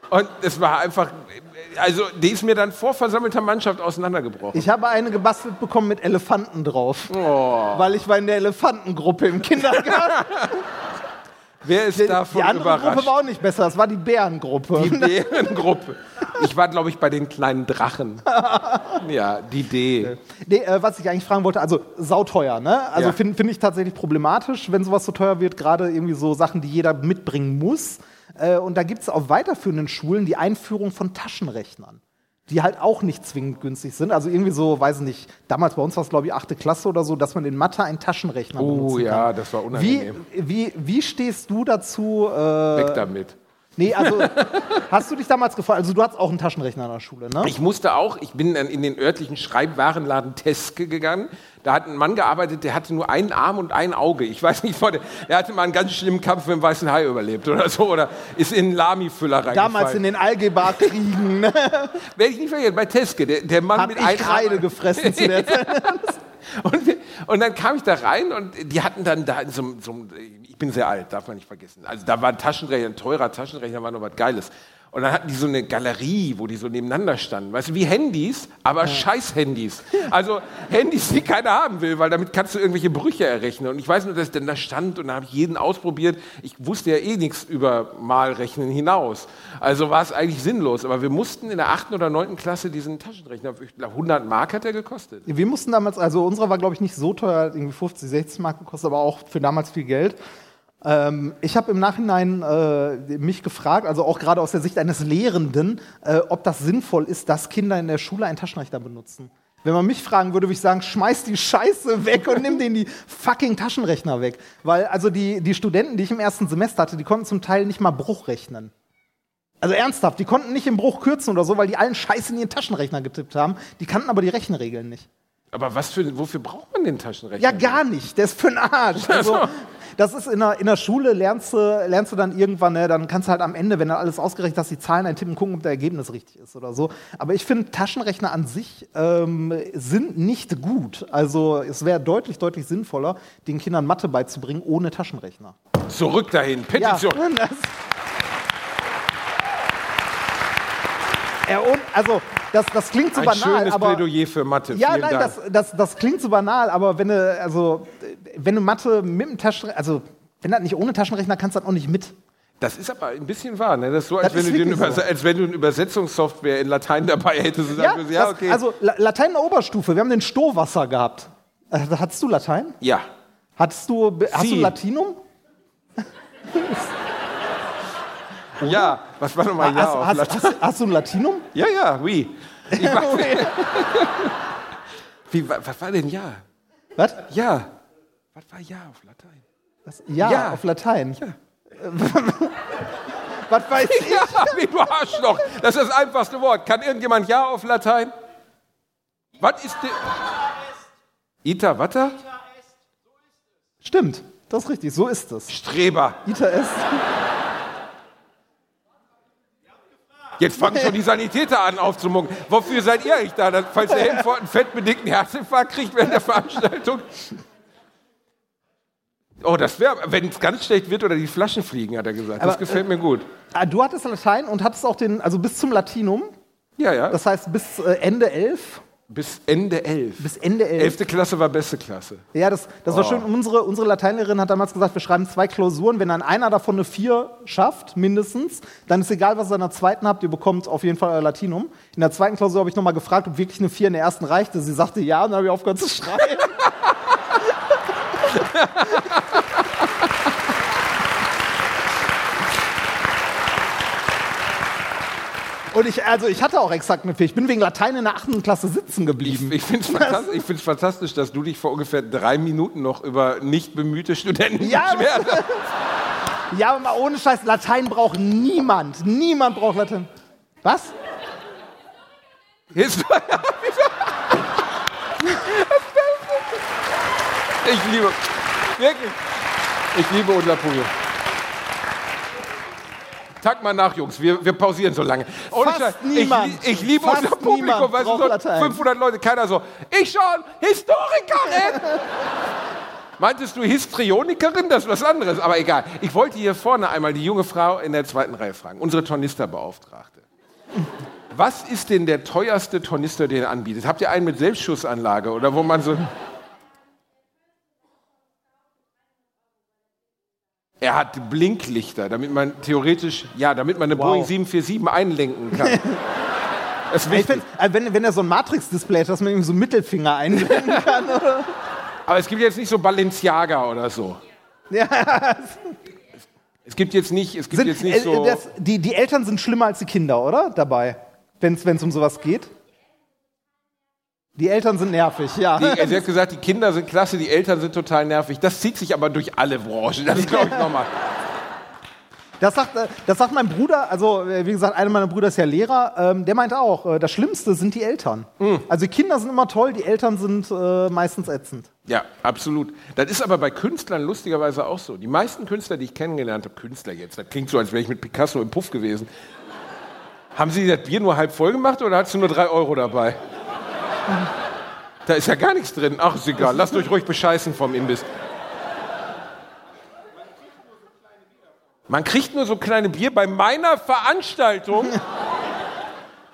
Und es war einfach, also die ist mir dann vor versammelter Mannschaft auseinandergebrochen. Ich habe eine gebastelt bekommen mit Elefanten drauf. Weil ich war in der Elefantengruppe im Kindergarten. Wer ist Die davon andere Gruppe überrascht? war auch nicht besser, das war die Bärengruppe. Die Bärengruppe. Ich war, glaube ich, bei den kleinen Drachen. Ja, die D. Nee, äh, was ich eigentlich fragen wollte, also sauteuer, ne? Also Ja. finde find ich tatsächlich problematisch, wenn sowas so teuer wird, gerade irgendwie so Sachen, die jeder mitbringen muss. Äh, und da gibt es auf weiterführenden Schulen die Einführung von Taschenrechnern, die halt auch nicht zwingend günstig sind. Also irgendwie so, weiß ich nicht, damals bei uns war es, glaube ich, achte Klasse oder so, dass man in Mathe einen Taschenrechner Oh benutzen ja, kann. das war Wie, unangenehm. wie, wie stehst du dazu? Äh, Weg damit. Nee, also hast du dich damals gefragt, also du hattest auch einen Taschenrechner in der Schule, ne? Ich musste auch, ich bin dann in den örtlichen Schreibwarenladen Teske gegangen. Da hat ein Mann gearbeitet, der hatte nur einen Arm und ein Auge. Ich weiß nicht, vor der- er hatte mal einen ganz schlimmen Kampf mit dem weißen Hai überlebt oder so. Oder ist in einen Lami-Füller reingefallen. Damals in den Algebra-Kriegen ne? Werde ich nicht vergessen, bei Teske, der, der Mann hab mit einem Kreide Arm- gefressen zu der Zeit. Und, wir, und dann kam ich da rein und die hatten dann da in so, so einem- ich bin sehr alt, darf man nicht vergessen. Also da war ein Taschenrechner, ein teurer Taschenrechner, war noch was Geiles. Und dann hatten die so eine Galerie, wo die so nebeneinander standen. Weißt du, wie Handys, aber scheiß Handys. Also Handys, die keiner haben will, weil damit kannst du irgendwelche Brüche errechnen. Und ich weiß nur, dass dann da stand und da habe ich jeden ausprobiert. Ich wusste ja eh nichts über Malrechnen hinaus. Also war es eigentlich sinnlos. Aber wir mussten in der achten oder neunten Klasse diesen Taschenrechner, ich glaube 100 Mark hat er gekostet. Wir mussten damals, also unserer war, glaube ich, nicht so teuer, irgendwie 50, 60 Mark gekostet, aber auch für damals viel Geld. Ähm, ich habe im Nachhinein äh, mich gefragt, also auch gerade aus der Sicht eines Lehrenden, äh, ob das sinnvoll ist, dass Kinder in der Schule einen Taschenrechner benutzen. Wenn man mich fragen würde, würde ich sagen, schmeiß die Scheiße weg und nimm den die fucking Taschenrechner weg. Weil also die, die Studenten, die ich im ersten Semester hatte, die konnten zum Teil nicht mal Bruch rechnen. Also ernsthaft, die konnten nicht im Bruch kürzen oder so, weil die allen Scheiß in ihren Taschenrechner getippt haben. Die kannten aber die Rechenregeln nicht. Aber was für, wofür braucht man den Taschenrechner? Ja, gar nicht. Der ist für den Arsch. Also, das ist in der, in der Schule, lernst du, lernst du dann irgendwann, ne, dann kannst du halt am Ende, wenn du alles ausgerechnet hast, die Zahlen eintippen, gucken, ob das Ergebnis richtig ist oder so. Aber ich finde, Taschenrechner an sich ähm, sind nicht gut. Also es wäre deutlich, deutlich sinnvoller, den Kindern Mathe beizubringen ohne Taschenrechner. Zurück dahin, Petition. ja, und, also das, das klingt so Ein banal, schönes aber Plädoyer für Mathe. Ja, Vielen nein, Dank. das, das, das klingt so banal, aber wenn du, also, wenn du Mathe mit dem Taschenrechner, also, wenn du das nicht ohne Taschenrechner kannst, du das auch nicht mit. Das ist aber ein bisschen wahr. Ne? Das ist so, als, Das wenn ist du den wirklich so. als wenn du eine Übersetzungssoftware in Latein dabei hättest. Und Ja, würdest, ja okay. also La- Latein in der Oberstufe, wir haben den Stohwasser gehabt. Äh, Hattest du Latein? ja. Hattest du, hast du. Latinum? Ja, was war nochmal Ja hast, auf hast, Latein? hast, hast du ein Latinum? Ja, ja, oui. War, wie, wa- was war denn Ja? Was? Ja. Was war Ja auf Latein? Das, ja, Ja. auf Latein. Ja. Was weiß ich? Ja, wie du Arschloch. Das ist das einfachste Wort. Kann irgendjemand Ja auf Latein? Was ist denn... Ita, wata? Stimmt, das ist richtig, so ist es. Streber. Ita est. Jetzt fangen schon die Sanitäter an aufzumucken. Wofür seid ihr eigentlich da? Falls der Helmfort einen fettbedickten Herzinfarkt kriegt während der Veranstaltung? Oh, das wäre, wenn es ganz schlecht wird oder die Flaschen fliegen, hat er gesagt. Das Aber, gefällt mir gut. Ah, du hattest Latein und hattest auch den, also bis zum Latinum, Ja, ja. das heißt bis äh, Ende 11. bis Ende elf. Bis Ende 11. Elfte Klasse war beste Klasse. Ja, das, das war schön. Unsere, unsere Lateinlehrerin hat damals gesagt, wir schreiben zwei Klausuren. Wenn dann einer davon eine 4 schafft, mindestens, dann ist egal, was ihr in der zweiten habt, ihr bekommt auf jeden Fall euer Latinum. In der zweiten Klausur habe ich nochmal gefragt, ob wirklich eine 4 in der ersten reichte. Sie sagte ja, und dann habe ich aufgehört zu schreiben. Und ich, also ich hatte auch exakt eine 4. Ich bin wegen Latein in der achten Klasse sitzen geblieben. Ich finde es fantastisch, ich fantastisch, dass du dich vor ungefähr drei Minuten noch über nicht bemühte Studenten Ja, beschwert hast. Ja, aber mal ohne Scheiß, Latein braucht niemand. Niemand braucht Latein. Was? Ich liebe, wirklich, ich liebe unser Publikum. Tag mal nach, Jungs, wir, wir pausieren so lange. Ohne Fast Scheiß, niemand. Ich, ich liebe Fast unser Publikum, weißt du, so Latein. 500 Leute, keiner so, ich schon, Historikerin! Meintest du Histrionikerin? Das ist was anderes, aber egal. Ich wollte hier vorne einmal die junge Frau in der zweiten Reihe fragen, unsere Tornisterbeauftragte. Was ist denn der teuerste Tornister, den ihr anbietet? Habt ihr einen mit Selbstschussanlage oder wo man so. Er hat Blinklichter, damit man theoretisch, ja, damit man eine Wow. Boeing 747 einlenken kann. Das ist Ich wichtig. find, äh, wenn, wenn er so ein Matrix-Display hat, dass man ihm so einen Mittelfinger einblenden kann. Oder? Aber es gibt jetzt nicht so Balenciaga oder so. Ja. Es gibt jetzt nicht, es gibt Sind, jetzt nicht äh, so. das, die, die Eltern sind schlimmer als die Kinder, oder? Dabei, wenn es um sowas geht. Die Eltern sind nervig, ja. Die, er hat gesagt, die Kinder sind klasse, die Eltern sind total nervig. Das zieht sich aber durch alle Branchen. Das glaube ich, nochmal. Das sagt, äh, das sagt mein Bruder, also äh, wie gesagt, einer meiner Brüder ist ja Lehrer, ähm, der meinte auch, äh, das Schlimmste sind die Eltern. Hm. Also die Kinder sind immer toll, die Eltern sind äh, meistens ätzend. Ja, absolut. Das ist aber bei Künstlern lustigerweise auch so. Die meisten Künstler, die ich kennengelernt habe, Künstler jetzt, das klingt so, als wäre ich mit Picasso im Puff gewesen. Haben Sie das Bier nur halb voll gemacht oder hast du nur drei Euro dabei? Da ist ja gar nichts drin. Ach, ist egal. Lasst euch ruhig bescheißen vom Imbiss. Man kriegt nur so kleine Bier bei meiner Veranstaltung.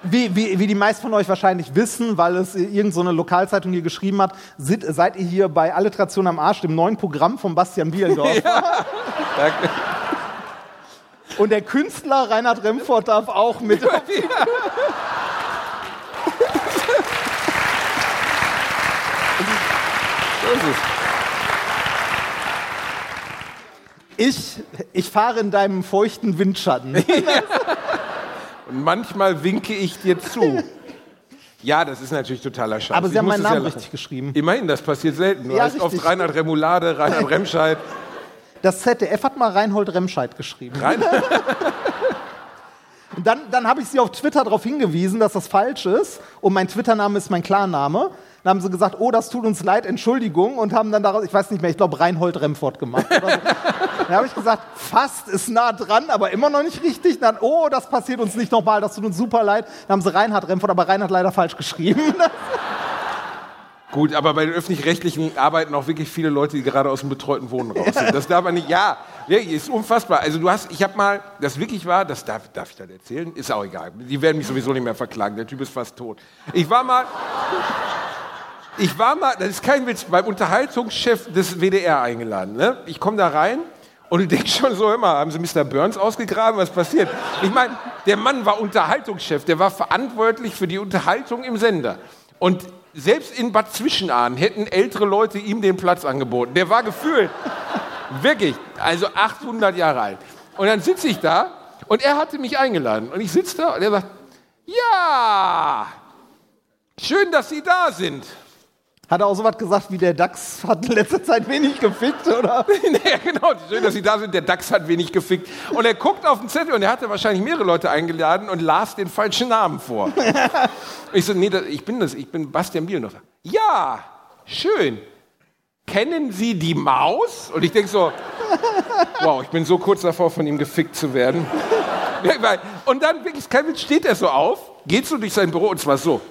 Wie, wie, wie die meisten von euch wahrscheinlich wissen, weil es irgendeine so eine Lokalzeitung hier geschrieben hat, sind, seid ihr hier bei Alliteration am Arsch, dem neuen Programm von Bastian Bielendorf. Danke. Und der Künstler Reinhard Remford darf auch mit. auf- ist es. Ich, ich fahre in deinem feuchten Windschatten. Und manchmal winke ich dir zu. Ja, das ist natürlich totaler Scheiß. Aber Ich Sie haben meinen ja Namen lachen. richtig geschrieben. Immerhin, das passiert selten. Du Ja, heißt oft. Reinhard Remulade, Reinhard Remscheid. Das ZDF hat mal Reinhold Remscheid geschrieben. Rein Und Dann, dann habe ich sie auf Twitter darauf hingewiesen, dass das falsch ist. Und mein Twitter-Name ist mein Klarname. Dann haben sie gesagt, oh, das tut uns leid, Entschuldigung. Und haben dann daraus, ich weiß nicht mehr, ich glaube Reinhold Remford gemacht. So. dann habe ich gesagt, fast ist nah dran, aber immer noch nicht richtig. Dann, oh, das passiert uns nicht nochmal, das tut uns super leid. Dann haben sie Reinhard Remford, aber Reinhard leider falsch geschrieben. Gut, aber bei den öffentlich-rechtlichen arbeiten auch wirklich viele Leute, die gerade aus dem betreuten Wohnen raus sind. Das darf man nicht. Ja, ist unfassbar. Also du hast, ich habe mal, das wirklich war, das darf, darf ich das erzählen? Ist auch egal. Die werden mich sowieso nicht mehr verklagen. Der Typ ist fast tot. Ich war mal, ich war mal, das ist kein Witz, beim Unterhaltungschef des WDR eingeladen. Ne? Ich komme da rein und du denkst schon so immer, haben sie Mr. Burns ausgegraben? Was passiert? Ich meine, der Mann war Unterhaltungschef, der war verantwortlich für die Unterhaltung im Sender. Und selbst in Bad Zwischenahn hätten ältere Leute ihm den Platz angeboten. Der war gefühlt, wirklich, also 800 Jahre alt. Und dann sitze ich da und er hatte mich eingeladen. Und ich sitze da und er sagt, ja, schön, dass Sie da sind. Hat er auch so was gesagt wie der DAX hat in letzter Zeit wenig gefickt, oder? ja, genau. Schön, dass Sie da sind. Der DAX hat wenig gefickt. Und er guckt auf den Zettel und er hatte wahrscheinlich mehrere Leute eingeladen und las den falschen Namen vor. ich so, nee, das, ich bin das, ich bin Bastian Bielendorfer. Ja, schön. Kennen Sie die Maus? Und ich denke so, wow, ich bin so kurz davor, von ihm gefickt zu werden. Und dann wirklich, kein Witz, steht er so auf, geht so durch sein Büro und zwar so.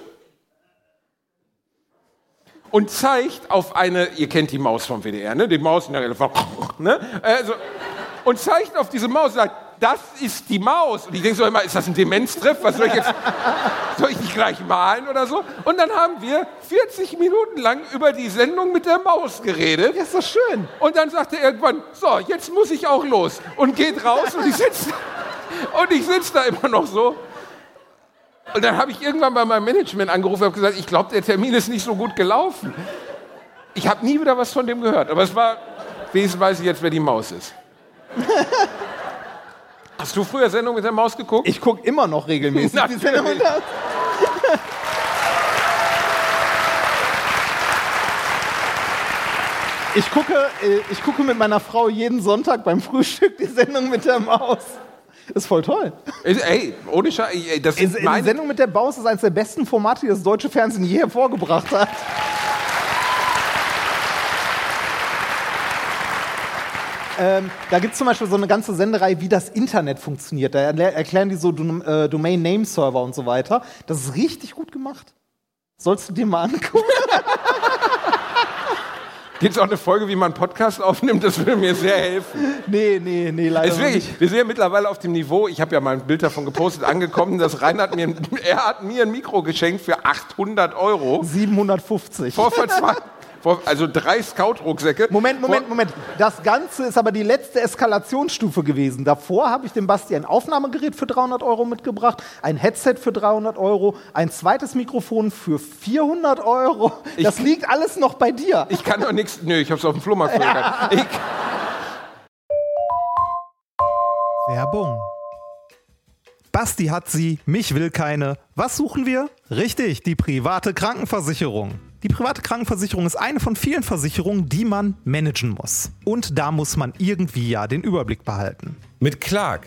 Und zeigt auf eine, ihr kennt die Maus vom WDR, ne? Die Maus, ne? Also, und zeigt auf diese Maus und sagt, das ist die Maus. Und ich denke so immer, ist das ein Demenztreff? Was soll ich jetzt, soll ich nicht gleich malen oder so? Und dann haben wir 40 Minuten lang über die Sendung mit der Maus geredet. Ja, ist doch schön. Und dann sagt er irgendwann, so, jetzt muss ich auch los. Und geht raus und ich sitze und ich sitz da immer noch so. Und dann habe ich irgendwann bei meinem Management angerufen und habe gesagt, ich glaube, der Termin ist nicht so gut gelaufen. Ich habe nie wieder was von dem gehört. Aber es war, wenigstens weiß ich jetzt, wer die Maus ist. Hast du früher Sendung mit der Maus geguckt? Ich gucke immer noch regelmäßig. Die Sendung. Ich gucke, äh, ich gucke mit meiner Frau jeden Sonntag beim Frühstück die Sendung mit der Maus. Ist voll toll. Ey, ohne Scheiß, ey, das Die ist. Sendung mit der Maus ist eines der besten Formate, die das deutsche Fernsehen je hervorgebracht hat. Ähm, da gibt es zum Beispiel so eine ganze Senderei, wie das Internet funktioniert. Da erklären die so Dom äh, Domain-Name-Server und so weiter. Das ist richtig gut gemacht. Sollst du dir mal angucken? Gibt es auch eine Folge, wie man einen Podcast aufnimmt? Das würde mir sehr helfen. nee, nee, nee, leider Es ist noch wirklich, nicht. wir sind ja mittlerweile auf dem Niveau, ich habe ja mal ein Bild davon gepostet, angekommen, dass Reinhard mir, er hat mir ein Mikro geschenkt für 800 Euro. 750. Vor vor, also drei Scout-Rucksäcke. Moment, Moment, Moment. Das Ganze ist aber die letzte Eskalationsstufe gewesen. Davor habe ich dem Basti ein Aufnahmegerät für 300 Euro mitgebracht, ein Headset für 300 Euro, ein zweites Mikrofon für 400 Euro. Das liegt alles noch bei dir. Ich kann doch nichts, nö, ich hab's auf dem Flohmarkt verkauft. Ich, Werbung. Basti hat sie, mich will keine. Was suchen wir? Richtig, die private Krankenversicherung. Die private Krankenversicherung ist eine von vielen Versicherungen, die man managen muss. Und da muss man irgendwie ja den Überblick behalten. Mit Clark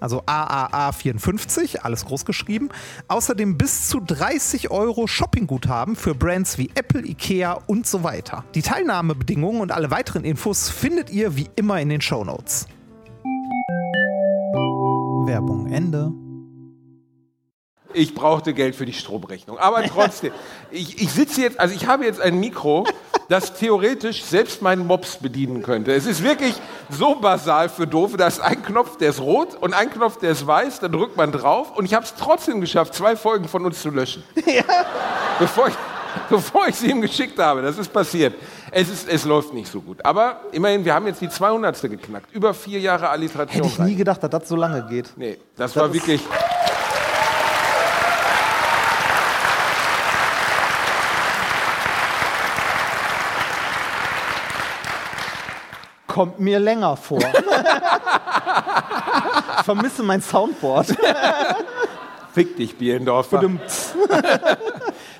also AAA54, alles groß geschrieben, außerdem bis zu 30 Euro Shoppingguthaben für Brands wie Apple, Ikea und so weiter. Die Teilnahmebedingungen und alle weiteren Infos findet ihr wie immer in den Shownotes. Werbung Ende. ich brauchte Geld für die Stromrechnung. Aber trotzdem, ich, ich sitze jetzt, also ich habe jetzt ein Mikro, das theoretisch selbst meinen Mops bedienen könnte. Es ist wirklich so basal für Doofe. Da ist ein Knopf, der ist rot und ein Knopf, der ist weiß. Dann drückt man drauf und ich habe es trotzdem geschafft, zwei Folgen von uns zu löschen. Bevor ich, bevor ich sie ihm geschickt habe. Das ist passiert. Es, ist, es läuft nicht so gut. Aber immerhin, wir haben jetzt die 200. geknackt. Über vier Jahre Alliteration. Hätte ich nie gedacht, dass das so lange geht. Nee, das, war ist- wirklich. Kommt mir länger vor. ich vermisse mein Soundboard. Fick dich, Bielendorfer.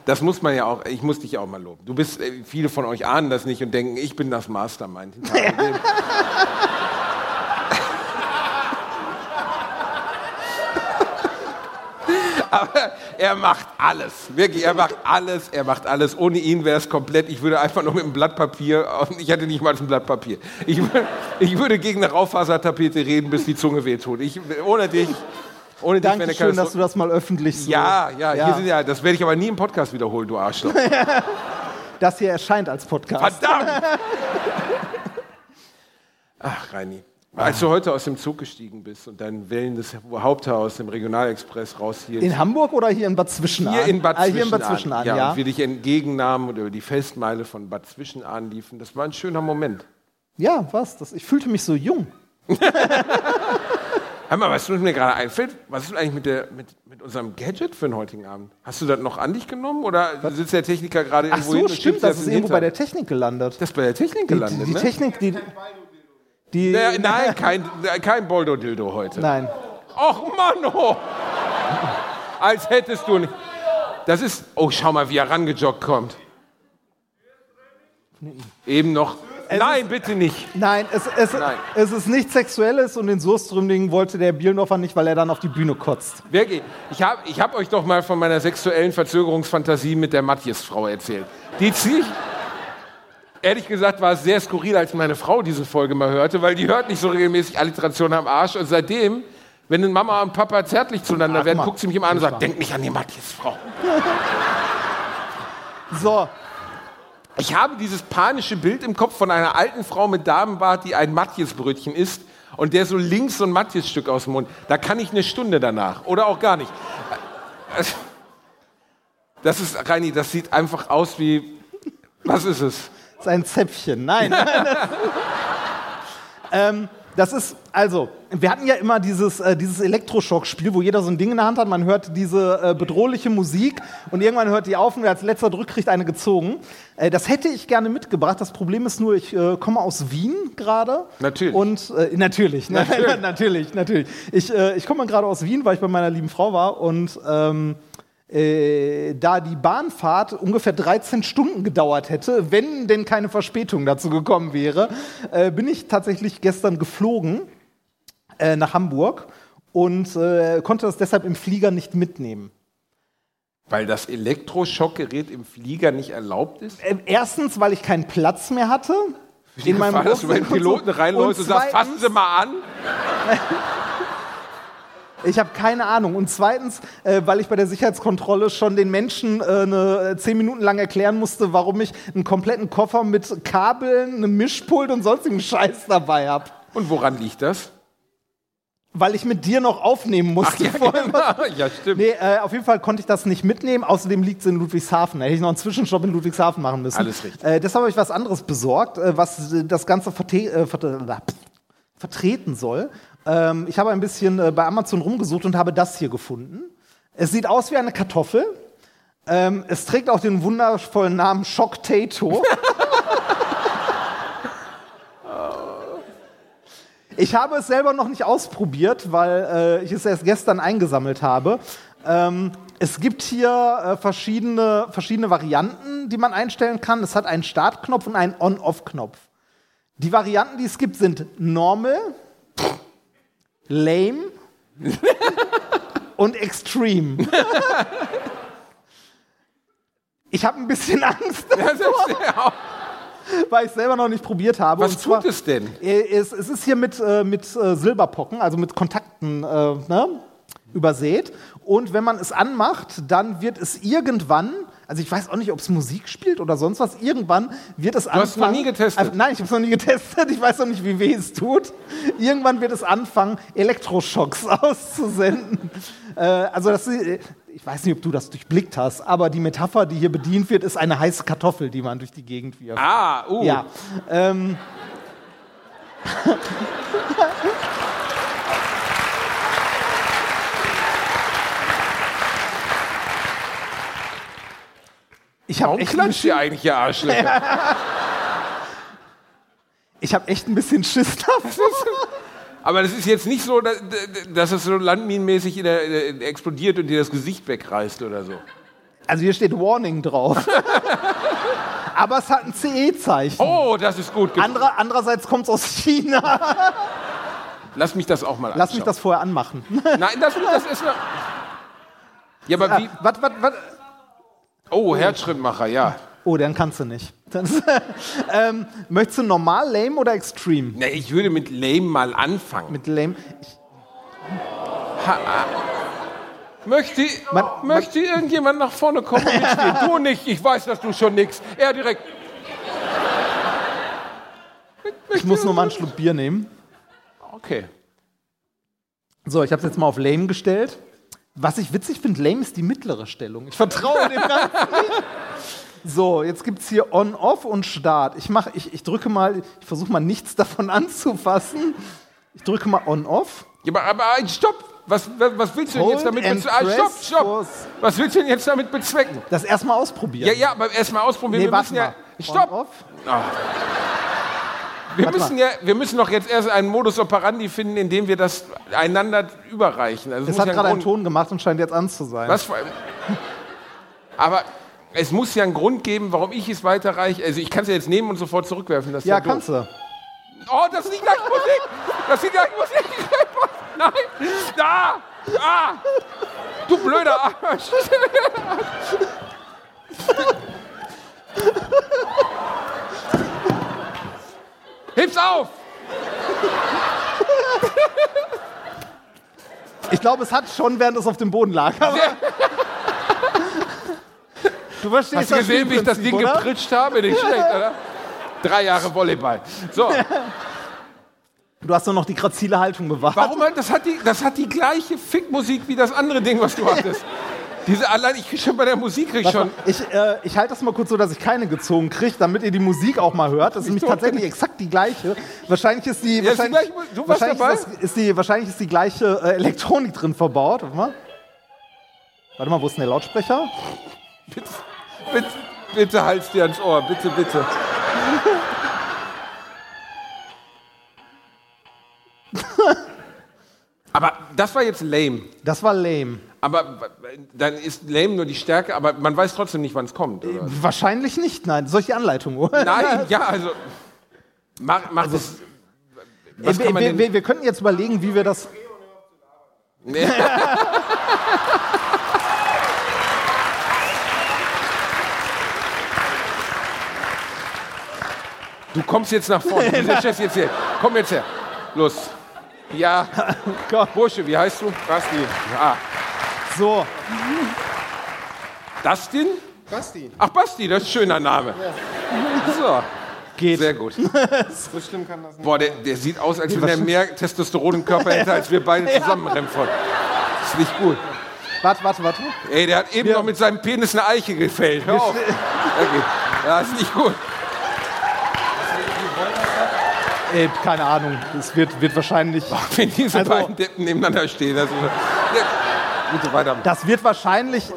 Das muss man ja auch, ich muss dich auch mal loben. Du bist, äh, viele von euch ahnen das nicht und denken, ich bin das Mastermind. Aber er macht alles. Wirklich, er macht alles, er macht alles. Ohne ihn wäre es komplett, ich würde einfach nur mit einem Blatt Papier, ich hätte nicht mal ein Blatt Papier. Ich, ich würde gegen eine Raufasertapete reden, bis die Zunge wehtut. Ich, ohne dich, ohne dich wäre eine Dankeschön, dass du das mal öffentlich so. Ja, ja, Ja. Hier sind ja, das werde ich aber nie im Podcast wiederholen, du Arschloch. Das hier erscheint als Podcast. Verdammt! Ach, Reini. Als du heute aus dem Zug gestiegen bist und dein wellendes Haupthaar aus dem Regionalexpress raushielt. In Hamburg oder hier in Bad Zwischenahn? hier in Bad ah, hier in Bad Zwischenahn. Zwischenahn, ja, ja. Und wir dich entgegennahmen und über die Festmeile von Bad Zwischenahn liefen. Das war ein schöner Moment. Ja, was? Das, ich fühlte mich so jung. Hör mal, was mir gerade einfällt, was ist eigentlich mit, der, mit, mit unserem Gadget für den heutigen Abend? Hast du das noch an dich genommen oder sitzt der Techniker gerade Ach irgendwo so, hin und stimmt, das ist irgendwo bei der? Technik gelandet. Das ist bei der Technik Die, gelandet, die, die ne? Technik, die. Die Ja, nein, kein, kein Boldo-Dildo heute. Nein. Och Mann, oh. Als hättest du nicht. Das ist. Oh, schau mal, wie er rangejoggt kommt. Eben noch. Nein, bitte nicht. Nein, es, es, Nein. es ist nichts Sexuelles und den Surströmling wollte der Bielendorfer nicht, weil er dann auf die Bühne kotzt. Wirklich. Ich habe ich hab euch doch mal von meiner sexuellen Verzögerungsfantasie mit der Matthias-Frau erzählt. Die ziehe ich. Ehrlich gesagt war es sehr skurril, als meine Frau diese Folge mal hörte, weil die hört nicht so regelmäßig Alliteration am Arsch. Und seitdem, wenn Mama und Papa zärtlich zueinander werden, guckt sie mich immer an und sagt, denk nicht an die Matthias, Frau. So, Ich habe dieses panische Bild im Kopf von einer alten Frau mit Damenbart, die ein Matthias-Brötchen isst und der so links so ein Matthias-Stück aus dem Mund. Da kann ich eine Stunde danach oder auch gar nicht. Das ist, Reini, das sieht einfach aus wie, was ist es? Ist ein Zäpfchen. Nein. ähm, das ist, also, wir hatten ja immer dieses, äh, dieses Elektroschock-Spiel, wo jeder so ein Ding in der Hand hat, man hört diese äh, bedrohliche Musik und irgendwann hört die auf und wer als letzter drückt, kriegt eine gezogen. Äh, das hätte ich gerne mitgebracht. Das Problem ist nur, ich äh, komme aus Wien gerade. Natürlich. Und äh, natürlich, ne? Natürlich. natürlich, natürlich. Ich, äh, ich komme gerade aus Wien, weil ich bei meiner lieben Frau war und ähm, äh, da die Bahnfahrt ungefähr 13 Stunden gedauert hätte, wenn denn keine Verspätung dazu gekommen wäre, äh, bin ich tatsächlich gestern geflogen äh, nach Hamburg und äh, konnte das deshalb im Flieger nicht mitnehmen. Weil das Elektroschockgerät im Flieger nicht erlaubt ist? Äh, erstens, weil ich keinen Platz mehr hatte. Die Gefahr, dass du bei den und Piloten reinläufst und, sagst, fassen Sie mal an. Ich habe keine Ahnung. Und zweitens, äh, weil ich bei der Sicherheitskontrolle schon den Menschen äh, eine, äh, zehn Minuten lang erklären musste, warum ich einen kompletten Koffer mit Kabeln, einem Mischpult und sonstigem Scheiß dabei habe. Und woran liegt das? Weil ich mit dir noch aufnehmen musste. vorher. genau. ja stimmt. Nee, äh, auf jeden Fall konnte ich das nicht mitnehmen. Außerdem liegt es in Ludwigshafen. Da hätte ich noch einen Zwischenstopp in Ludwigshafen machen müssen. Alles richtig. Äh, deshalb habe ich was anderes besorgt, äh, was äh, das Ganze verte äh, vertreten soll. Ähm, ich habe ein bisschen äh, bei Amazon rumgesucht und habe das hier gefunden. Es sieht aus wie eine Kartoffel. Ähm, es trägt auch den wundervollen Namen Shocktato. Ich habe es selber noch nicht ausprobiert, weil äh, ich es erst gestern eingesammelt habe. Ähm, es gibt hier äh, verschiedene, verschiedene Varianten, die man einstellen kann. Es hat einen Startknopf und einen On-Off-Knopf. Die Varianten, die es gibt, sind Normal, Lame und Extreme. Ich habe ein bisschen Angst, ja. weil ich es selber noch nicht probiert habe. Was zwar- tut es denn? Äh, Es, es ist hier mit, äh, mit äh, Silberpocken, also mit Kontakten äh, ne, übersät. Und wenn man es anmacht, dann wird es irgendwann, also ich weiß auch nicht, ob es Musik spielt oder sonst was, irgendwann wird es anfangen. hast es noch nie getestet? Äh, nein, ich habe es noch nie getestet. Ich weiß noch nicht, wie weh es tut. Irgendwann wird es anfangen, Elektroschocks auszusenden. Äh, also das, äh, ich weiß nicht, ob du das durchblickt hast, aber die Metapher, die hier bedient wird, ist eine heiße Kartoffel, die man durch die Gegend wirft. Ah, uh. Ja. Ähm. Ich habe echt, klatscht ihr eigentlich, ihr Arschlöcher? ich hab echt ein bisschen Schiss davor. Aber das ist jetzt nicht so, dass, dass es so landminenmäßig in der, in der, explodiert und dir das Gesicht wegreißt oder so. Also hier steht Warning drauf. Aber es hat ein CE-Zeichen. Oh, das ist gut. Anderer, andererseits kommt es aus China. Lass mich das auch mal anschauen. Lass mich das vorher anmachen. Nein, das, das ist noch... Ja, aber wie... Was, was, was? Oh, Herzschrittmacher, ja. Oh, dann kannst du nicht. Ähm, möchtest du normal, lame oder extreme? Na, ich würde mit Lame mal anfangen. Mit lame. Ich, Möchte, Man- möchte irgendjemand nach vorne kommen und mitspielen? Du nicht, ich weiß, dass du schon nix. Er direkt. ich muss nur mal einen Schluck Bier nehmen. Okay. So, ich habe es jetzt mal auf lame gestellt. Was ich witzig finde, lame ist die mittlere Stellung. Ich vertraue dem Ganzen. So, jetzt gibt es hier On-Off und Start. Ich, mach, ich, ich drücke mal, ich versuche mal nichts davon anzufassen. Ich drücke mal On-Off. Ja, aber, aber ein Stopp! Was, was, willst du denn jetzt damit bezwecken? Ah, stopp, stopp! Was willst du denn jetzt damit bezwecken? Das erstmal ausprobieren. Ja, ja, aber erstmal ausprobieren. Nee, wir warte müssen ja. mal. Stopp! On-Off. Wir Warte müssen, ja, wir müssen doch jetzt erst einen Modus operandi finden, in dem wir das einander überreichen. Also es hat ja gerade einen Ton gemacht und scheint jetzt an zu sein. Was allem- Aber es muss ja einen Grund geben, warum ich es weiterreiche. Also ich kann es ja jetzt nehmen und sofort zurückwerfen. Das Ja, ja, kannst du. Oh, das ist nicht gleich Musik! Das ist gleich Musik! Nein! Da! Ah! Du blöder Arsch! Heb's auf! Ich glaube, es hat schon, während es auf dem Boden lag. Aber du verstehst Hast du das gesehen, wie ich das Ding oder? gepritscht habe? Nicht schlecht, oder? Drei Jahre Volleyball. So, Du hast nur noch die grazile Haltung bewahrt. warum hat das, hat die, das hat die gleiche Fickmusik wie das andere Ding, was du hattest. Diese allein, ich krieg schon bei der Musik krieg Warte schon. Ich, äh, ich halte das mal kurz so, dass ich keine gezogen kriege, damit ihr die Musik auch mal hört. Das ist nämlich tatsächlich exakt die gleiche. Wahrscheinlich ist die, Ja, ist die wahrscheinlich, gleiche du warst wahrscheinlich dabei? Ist, das, ist die wahrscheinlich ist die gleiche äh, Elektronik drin verbaut. Warte mal. Warte mal, wo ist denn der Lautsprecher? Bitte, bitte, bitte halt's dir ans Ohr, bitte, bitte. Aber das war jetzt lame. Das war lame. Aber dann ist lame nur die Stärke, aber man weiß trotzdem nicht, wann es kommt. Oder? Wahrscheinlich nicht, nein. Die Anleitung holen? Nein, ja, also. Mach, mach das. Was wir, kann man wir, denn, wir, wir könnten jetzt überlegen, wie wir das. Nee. Du kommst jetzt nach vorne. Du bist Chef jetzt hier. Komm jetzt her. Los. Ja. Bursche, wie heißt du? Basti. Ah. So, Dustin? Basti. Ach, Basti, das ist ein schöner Name. So. geht. Sehr gut. so schlimm kann das nicht. Boah, der, der sieht aus, als wenn er mehr Testosteron im Körper hätte, als wir beide zusammen Remford. Ist nicht gut. Warte, warte, warte. Ey, der hat eben noch mit seinem Penis eine Eiche gefällt. Hör auf. Okay. Ja, ist nicht gut. Ey, keine Ahnung. Es wird, wird wahrscheinlich. Wenn diese Also- beiden Deppen nebeneinander stehen. Das ist, bitte weiter. Das wird wahrscheinlich.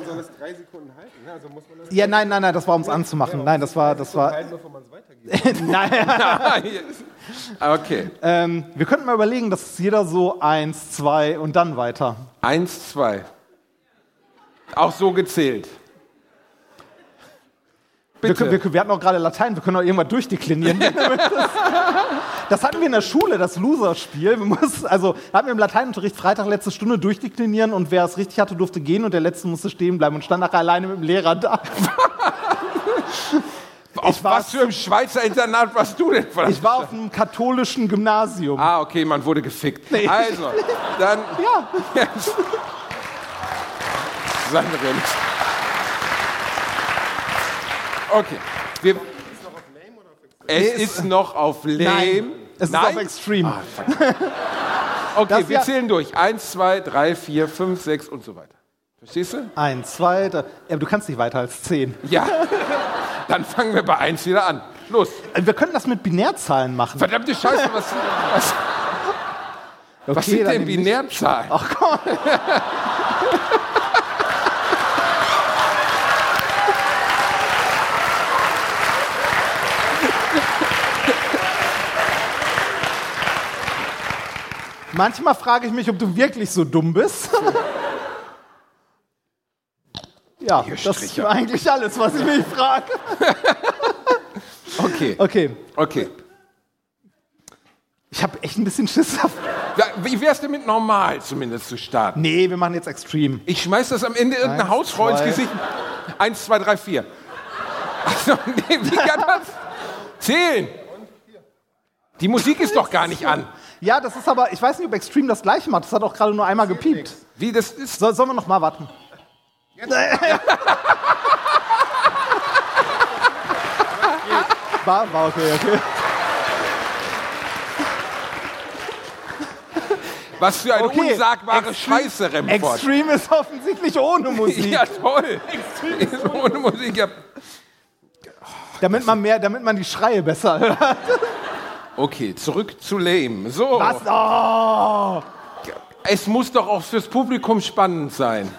Ja, nein, nein, nein, das war, um es anzumachen. Nein, das war, das war. nein, Okay. ähm, wir könnten mal überlegen, dass jeder so eins, zwei und dann weiter. Eins, zwei. Auch so gezählt. Wir, wir, wir hatten auch gerade Latein, wir können auch irgendwas durchdeklinieren. das hatten wir in der Schule, das Loser-Spiel. Wir Also hatten wir im Lateinunterricht Freitag letzte Stunde durchdeklinieren und wer es richtig hatte, durfte gehen und der Letzte musste stehen bleiben und stand nachher alleine mit dem Lehrer da. Auf was für ein Schweizer Internat warst du denn? verdammt? Ich war auf einem katholischen Gymnasium. Ah, okay, man wurde gefickt. Also, dann. Ja. Sandrin. Okay. Wir, es ist noch auf Lame. Nein, es ist Nein? auf Extreme. Okay, Das wir ja- zählen durch. Eins, zwei, drei, vier, fünf, sechs und so weiter. Verstehst du? Eins, zwei, drei. Ja, du kannst nicht weiter als zehn. Ja. Dann fangen wir bei eins wieder an. Los. Äh, Wir können das mit Binärzahlen machen. Verdammte Scheiße, was, was, was Okay, sind dann denn Binärzahlen? Ach komm. Manchmal frage ich mich, ob du wirklich so dumm bist. ja, das ist eigentlich alles, was ich mich frage. Okay, Okay, okay. ich habe echt ein bisschen Schiss. Ja, Wie wär's denn mit normal zumindest zu starten? Nee, wir machen jetzt Extreme. Ich schmeiß das am Ende irgendeiner Eins, Hausfrau ins. Gesicht. Eins, zwei, drei, vier. Also, nee, wie kann das? Zählen. Die Musik ist doch gar nicht an. Ja, das ist aber, ich weiß nicht, ob Extreme das gleiche macht. Das hat auch gerade nur einmal gepiept. Wie das ist. So, sollen wir noch mal warten? war, war okay, okay. Was für eine Okay. unsagbare Scheiße, Remford. Extreme ist offensichtlich ohne Musik. Ja, toll. Ist Ohne Musik. Ja. Damit man mehr, damit man die Schreie besser hört. Okay, zurück zu Lame. So. Was? Oh. Es muss doch auch fürs Publikum spannend sein.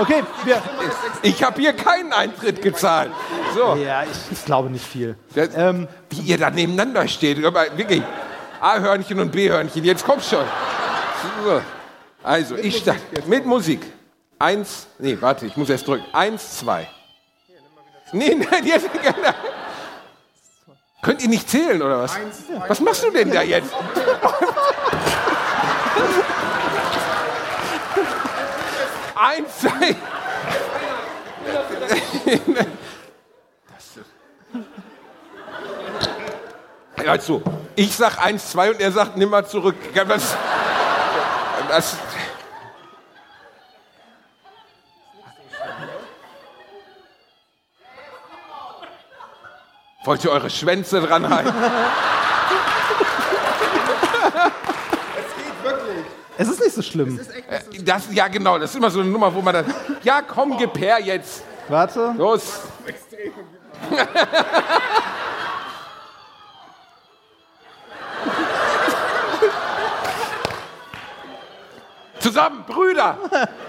Okay, wir. Ich habe hier keinen Eintritt gezahlt. So. Ja, ich, ich glaube nicht viel. Das, Ähm, wie ihr da nebeneinander steht. Aber wirklich. A-Hörnchen und B-Hörnchen. Jetzt kommt schon. So. Also, ich starte. Mit Musik. Eins. Nee, warte, ich muss erst drücken. Eins, zwei. Nee, nein, jetzt. Könnt ihr nicht zählen, oder was? Was machst du denn da jetzt? Eins, zwei. Also, ich sag 1, 2 und er sagt, nimm mal zurück. Das, das, Wollt ihr eure Schwänze dran halten? Es ist nicht so schlimm. Äh, Das, ja, genau, das ist immer so eine Nummer, wo man dann. Ja, komm, gib her jetzt. Warte. Los. Zusammen, Brüder!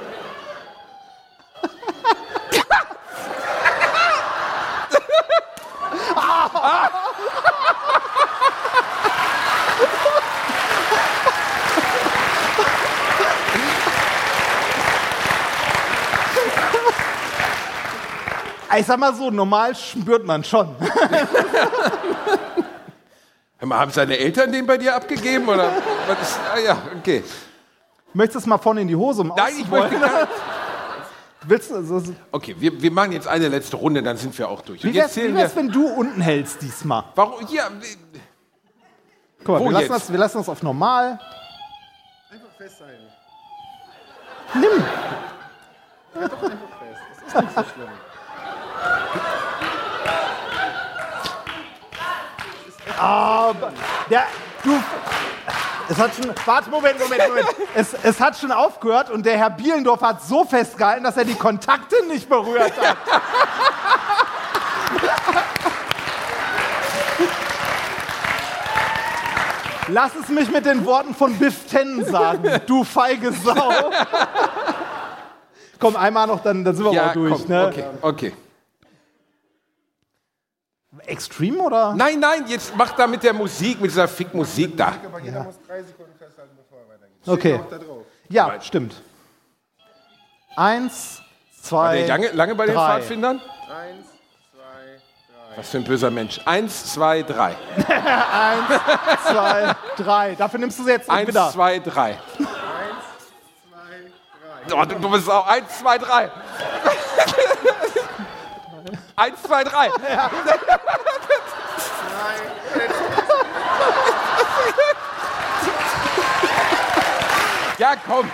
Ich sag mal so, normal spürt man schon. Haben seine Eltern den bei dir abgegeben? Oder? Was ist, ah ja, okay. Möchtest du es mal vorne in die Hose? Um Nein, ich möchte gar Willst du, also, Okay, wir, wir machen jetzt eine letzte Runde, dann sind wir auch durch. Wie wär's, jetzt wie wär's, wenn du unten hältst diesmal? Warum? Hier, Guck mal, Wo wir lassen, das, wir lassen das auf normal. Einfach festhalten. Nimm. Aber der, du, es hat schon, warte, Moment, Moment, Moment. Es, es hat schon aufgehört und der Herr Bielendorf hat so festgehalten, dass er die Kontakte nicht berührt hat. Lass es mich mit den Worten von Biff Ten sagen, du feige Sau. Komm, einmal noch, dann, dann sind wir ja, mal durch. komm, ne? okay, okay. Extreme oder? Nein, nein, jetzt mach da mit der Musik, mit dieser Fick-Musik da. Aber jeder muss drei Sekunden festhalten, bevor er weitergeht. Okay. Ja, stimmt. Eins, zwei, lange, lange bei den drei. Pfadfindern? Eins, zwei, drei. Was für ein böser Mensch. Eins, zwei, drei. zwei, drei. Dafür nimmst du sie jetzt Eins, wieder. zwei, drei. Oh, du, du bist auch. Eins, zwei, drei. Eins, zwei, drei. Ja, komm.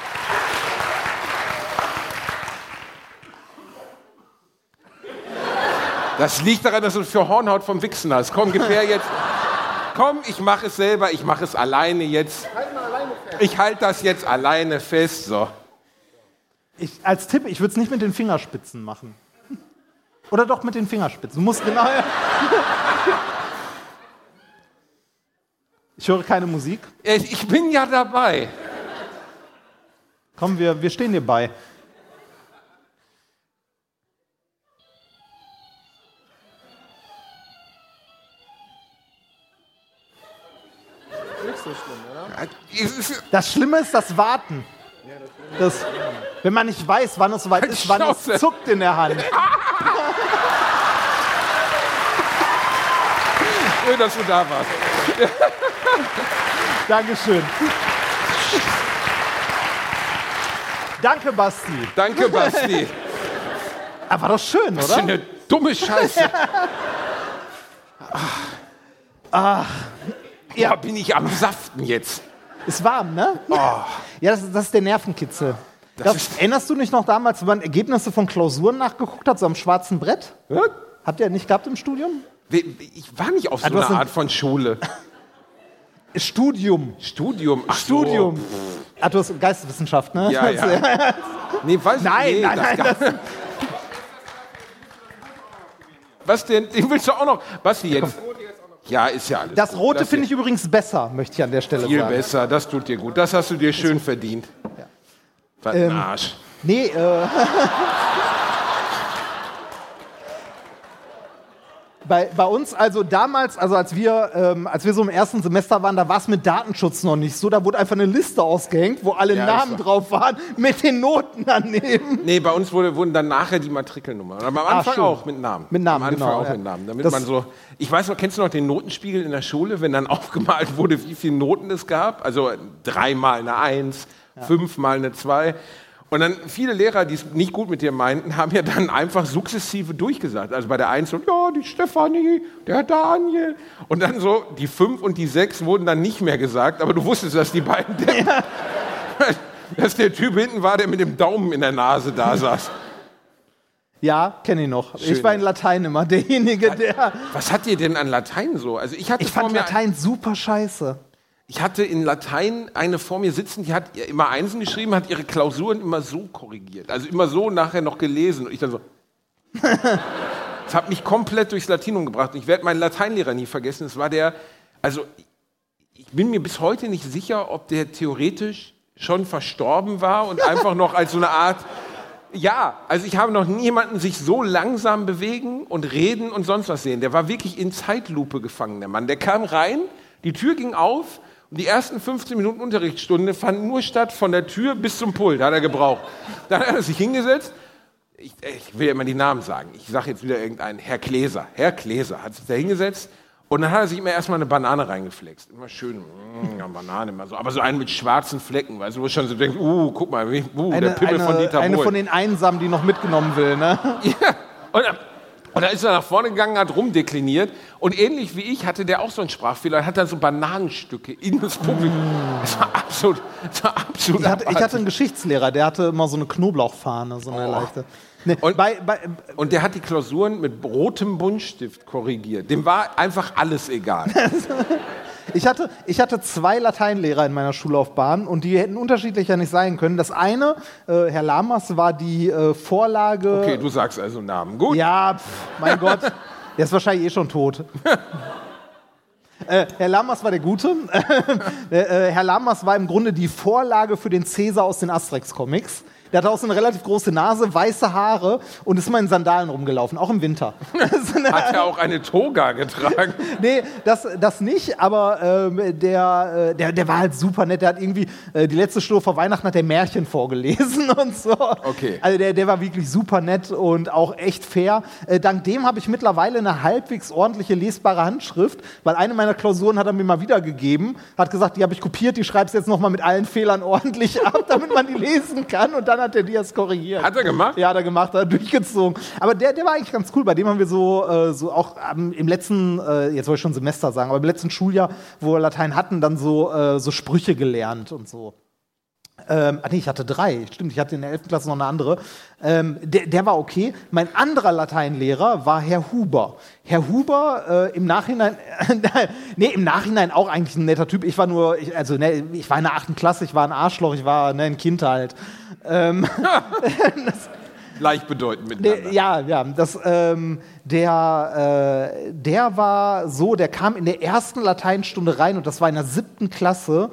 Das liegt daran, dass du für Hornhaut vom Wichsen hast. Komm, gib her jetzt. Komm, ich mache es selber, ich mache es alleine jetzt. Ich halte das jetzt alleine fest. So. Ich, als Tipp, ich würde es nicht mit den Fingerspitzen machen. Oder doch mit den Fingerspitzen. Du musst genau. Ich höre keine Musik. Äh, Ich bin ja dabei. Komm, wir, wir stehen dir bei. Ist- Das Schlimme ist das Warten. Das, wenn man nicht weiß, wann es soweit Halt ist, wann es zuckt in der Hand. Schön, dass du da warst. Dankeschön. Danke, Basti. Danke, Basti. Aber war doch schön, Was für oder? eine dumme Scheiße. Ah. Ja, bin ich am Saften jetzt. Ist warm, ne? Ja, das, das ist der Nervenkitzel. Das, ist- erinnerst du dich noch damals, wenn man Ergebnisse von Klausuren nachgeguckt hat, so am schwarzen Brett? Ja? Habt ihr nicht gehabt im Studium? Ich war nicht auf so Ah, hast einer ein- Art von Schule. Studium. Studium. Ach so. Studium. Ah, du hast Geisteswissenschaft, ne? Ja, ja. Nee, weiß Nein, nee, nein, das nein. gar- Das, Was denn? Den willst du auch noch? Basti, jetzt. Ja, ist ja alles. das. Rote finde ich übrigens besser, möchte ich an der Stelle Viel sagen. besser, das tut dir gut. Das hast du dir schön verdient. Was ein Ähm, Arsch. Nee, äh. Bei, bei uns, also damals, also als wir, ähm, als wir so im ersten Semester waren, da war es mit Datenschutz noch nicht so. Da wurde einfach eine Liste ausgehängt, wo alle Ja, Namen ist so. drauf waren, mit den Noten daneben. Nee, bei uns wurde, wurden dann nachher die Matrikelnummern. Aber am Anfang schön. auch mit Namen. Mit Namen, Am Anfang genau, auch ja. mit Namen. Damit Das- man so. Ich weiß noch, kennst du noch den Notenspiegel in der Schule, wenn dann aufgemalt wurde, wie viele Noten es gab? Also dreimal eine Eins, fünfmal eine Zwei. Und dann viele Lehrer, die es nicht gut mit dir meinten, haben ja dann einfach sukzessive durchgesagt. Also bei der Eins so, ja, die Stefanie, der Daniel. Und dann so, die Fünf und die Sechs wurden dann nicht mehr gesagt, aber du wusstest, dass die beiden, der, dass der Typ hinten war, der mit dem Daumen in der Nase da saß. Ja, kenne ich noch. Schön. Ich war in Latein immer derjenige, der. Was hat dir denn an Latein so? Also ich hatte Ich fand Latein super scheiße. Ich hatte in Latein eine vor mir sitzen, die hat immer Einsen geschrieben, hat ihre Klausuren immer so korrigiert. Also immer so nachher noch gelesen. Und ich dann so. Das hat mich komplett durchs Latinum gebracht. Und ich werde meinen Lateinlehrer nie vergessen. Es war der, also ich bin mir bis heute nicht sicher, ob der theoretisch schon verstorben war und einfach noch als so eine Art. Ja, also ich habe noch nie jemanden sich so langsam bewegen und reden und sonst was sehen. Der war wirklich in Zeitlupe gefangen, der Mann. Der kam rein, die Tür ging auf und die ersten 15 Minuten Unterrichtsstunde fanden nur statt von der Tür bis zum Pult, hat er gebraucht. Dann hat er sich hingesetzt. Ich, ich will ja immer die Namen sagen. Ich sage jetzt wieder irgendeinen. Herr Gläser. Herr Gläser hat sich da hingesetzt und dann hat er sich immer erstmal eine Banane reingeflext. Immer schön, mm, ja, Banane, immer so. Aber so einen mit schwarzen Flecken, weißt du, wo schon so denkst, uh, guck mal, uh, der Eine, Pimmel von eine, Dieter eine Bohlen. von den Einsamen, die noch mitgenommen will, ne? Ja. Und, dann- und dann ist er nach vorne gegangen, hat rumdekliniert. Und ähnlich wie ich hatte der auch so einen Sprachfehler, und hat dann so Bananenstücke in das Publikum. Das war absolut, das war absolut Ich hatte, ich hatte einen Geschichtslehrer, der hatte immer so eine Knoblauchfahne, so eine Oh. leichte. Ne, Und- bei, bei, Und der hat die Klausuren mit rotem Buntstift korrigiert. Dem war einfach alles egal. ich, hatte, ich hatte zwei Lateinlehrer in meiner Schullaufbahn und die hätten unterschiedlicher nicht sein können. Das eine, äh, Herr Lamas, war die äh, Vorlage. Okay, du sagst also Namen. Gut. Ja, pf, mein Gott, der ist wahrscheinlich eh schon tot. Äh, Herr Lamas war der Gute. äh, äh, Herr Lamas war im Grunde die Vorlage für den Cäsar aus den Asterix-Comics. Der hatte auch so eine relativ große Nase, weiße Haare und ist mal in Sandalen rumgelaufen, auch im Winter. Hat er auch eine Toga getragen? nee, das, das nicht, aber ähm, der, äh, der, der war halt super nett. Der hat irgendwie, äh, die letzte Stunde vor Weihnachten hat der Märchen vorgelesen und so. Okay. Also der, der war wirklich super nett und auch echt fair. Äh, dank dem habe ich mittlerweile eine halbwegs ordentliche lesbare Handschrift, weil eine meiner Klausuren hat er mir mal wiedergegeben, hat gesagt, die habe ich kopiert, die schreibst jetzt nochmal mit allen Fehlern ordentlich ab, damit man die lesen kann und dann hat er die erst korrigiert. Hat er gemacht? Ja, hat er gemacht, hat er durchgezogen. Aber der, der war eigentlich ganz cool. Bei dem haben wir so, äh, so auch ähm, im letzten, äh, jetzt wollte ich schon Semester sagen, aber im letzten Schuljahr, wo wir Latein hatten, dann so, äh, so Sprüche gelernt und so. Ähm, ah, nee, ich hatte drei. Stimmt, ich hatte in der 11. Klasse noch eine andere. Ähm, der, der war okay. Mein anderer Lateinlehrer war Herr Huber. Herr Huber äh, im Nachhinein, nee, im Nachhinein auch eigentlich ein netter Typ. Ich war nur, ich, also ne, ich war in der 8. Klasse, ich war ein Arschloch, ich war ne, ein Kind halt. Gleichbedeutend miteinander. Der, ja, ja, das, ähm, der, äh, der war so, der kam in der ersten Lateinstunde rein und das war in der siebten Klasse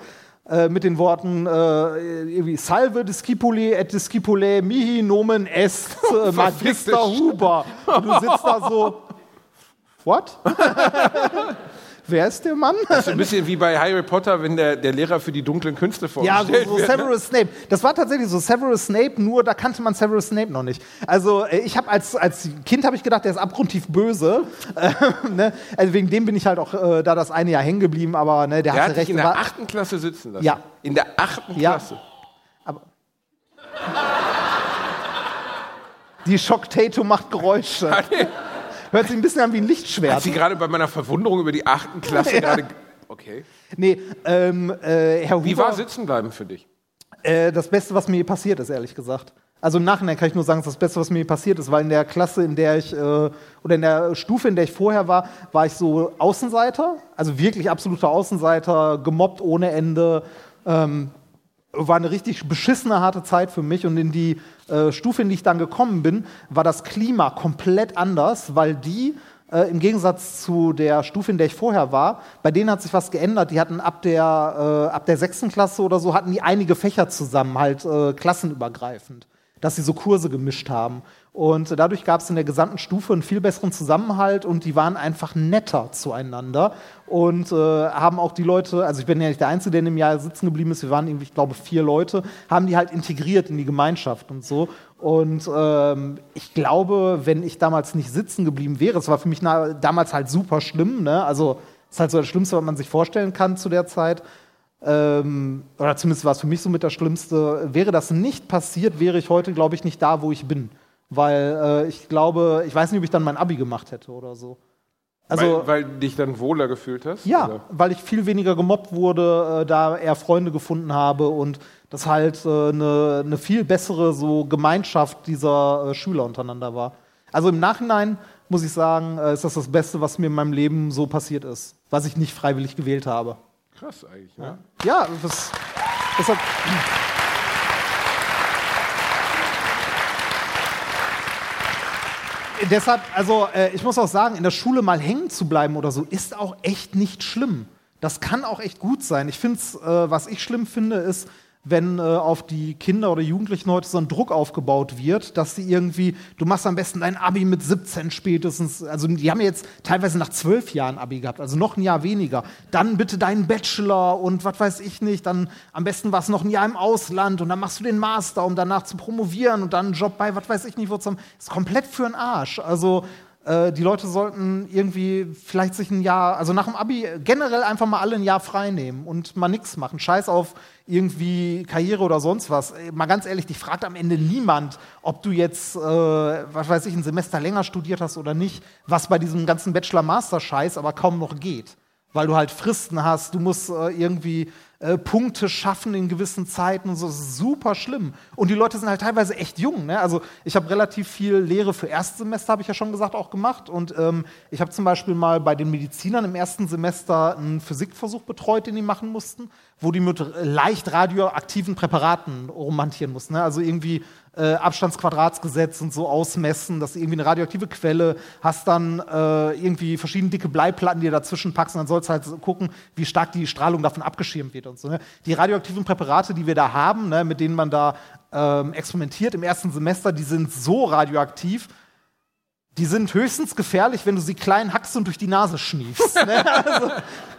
äh, mit den Worten äh, irgendwie Salve discipuli et discipulae mihi nomen est äh, Magister Huber. Und du sitzt da so, what? Wer ist der Mann? Das ist ein bisschen wie bei Harry Potter, wenn der, der Lehrer für die dunklen Künste Ja, vorgestellt so, so? Severus Snape. Das war tatsächlich so Severus Snape, nur da kannte man Severus Snape noch nicht. Also äh, ich habe als, als Kind habe ich gedacht, der ist abgrundtief böse. Ähm, ne? Also wegen dem bin ich halt auch äh, da das eine Jahr hängen geblieben, aber ne, der, Der hatte recht. in der achten Klasse sitzen lassen. Ja. In der achten Ja. Klasse. Die Shock Tato macht Geräusche. Hört sich ein bisschen an wie ein Hat Lichtschwert. sie gerade bei meiner Verwunderung über die achten Klasse gerade. Okay. Nee, ähm, äh, Herr Huber, Wie war sitzen bleiben für dich? Äh, das Beste, was mir passiert ist, ehrlich gesagt. Also im Nachhinein kann ich nur sagen, es ist das Beste, was mir passiert ist, weil in der Klasse, in der ich, äh, oder in der Stufe, in der ich vorher war, war ich so Außenseiter, also wirklich absoluter Außenseiter, gemobbt ohne Ende. Ähm, war eine richtig beschissene, harte Zeit für mich. Und in die äh, Stufe, in die ich dann gekommen bin, war das Klima komplett anders, weil die äh, im Gegensatz zu der Stufe, in der ich vorher war, bei denen hat sich was geändert. Die hatten ab der, äh, ab der sechsten Klasse oder so, hatten die einige Fächer zusammen, halt äh, klassenübergreifend, dass sie so Kurse gemischt haben. Und dadurch gab es in der gesamten Stufe einen viel besseren Zusammenhalt und die waren einfach netter zueinander und äh, haben auch die Leute, also ich bin ja nicht der Einzige, der in dem Jahr sitzen geblieben ist, wir waren irgendwie, ich glaube, vier Leute, haben die halt integriert in die Gemeinschaft und so. Und ähm, ich glaube, wenn ich damals nicht sitzen geblieben wäre, es war für mich na, damals halt super schlimm, ne? also es ist halt so das Schlimmste, was man sich vorstellen kann zu der Zeit, ähm, oder zumindest war es für mich so mit das Schlimmste, wäre das nicht passiert, wäre ich heute, glaube ich, nicht da, wo ich bin. Weil äh, ich glaube, ich weiß nicht, ob ich dann mein Abi gemacht hätte oder so. Also, weil, weil du dich dann wohler gefühlt hast? ja, Oder? weil ich viel weniger gemobbt wurde, äh, da eher Freunde gefunden habe und das halt eine äh, ne- viel bessere so Gemeinschaft dieser äh, Schüler untereinander war. Also im Nachhinein muss ich sagen, äh, ist das das Beste, was mir in meinem Leben so passiert ist, was ich nicht freiwillig gewählt habe. Krass eigentlich, ne? Ja, das, das hat. Deshalb, also äh, ich muss auch sagen, in der Schule mal hängen zu bleiben oder so, ist auch echt nicht schlimm. Das kann auch echt gut sein. Ich finde es, äh, was ich schlimm finde, ist, wenn äh, auf die Kinder oder Jugendlichen heute so ein Druck aufgebaut wird, dass sie irgendwie, du machst am besten dein Abi mit 17 spätestens, also die haben jetzt teilweise nach zwölf Jahren Abi gehabt, also noch ein Jahr weniger. Dann bitte deinen Bachelor und was weiß ich nicht, dann am besten war es noch ein Jahr im Ausland und dann machst du den Master, um danach zu promovieren und dann einen Job bei, was weiß ich nicht, wo zum, ist komplett für den Arsch. Also äh, die Leute sollten irgendwie vielleicht sich ein Jahr, also nach dem Abi generell einfach mal alle ein Jahr frei nehmen und mal nichts machen. Scheiß auf irgendwie Karriere oder sonst was. Äh, Mal ganz ehrlich, dich fragt am Ende niemand, ob du jetzt, äh, was weiß ich, ein Semester länger studiert hast oder nicht, was bei diesem ganzen Bachelor-Master-Scheiß aber kaum noch geht. Weil du halt Fristen hast, du musst äh, irgendwie äh, Punkte schaffen in gewissen Zeiten und so. Das ist super schlimm. Und die Leute sind halt teilweise echt jung. Ne? Also ich habe relativ viel Lehre für Erstsemester, habe ich ja schon gesagt, auch gemacht. Und ähm, ich habe zum Beispiel mal bei den Medizinern im ersten Semester einen Physikversuch betreut, den die machen mussten, wo die mit leicht radioaktiven Präparaten rumhantieren mussten. Ne? Also irgendwie äh, Abstandsquadratsgesetz und so ausmessen, dass du irgendwie eine radioaktive Quelle hast, dann äh, irgendwie verschiedene dicke Bleiplatten, die du dazwischen packst und dann sollst du halt gucken, wie stark die Strahlung davon abgeschirmt wird und so. Ne? Die radioaktiven Präparate, die wir da haben, ne, mit denen man da ähm, experimentiert im ersten Semester, die sind so radioaktiv, die sind höchstens gefährlich, wenn du sie klein hackst und durch die Nase schniefst. ne? also,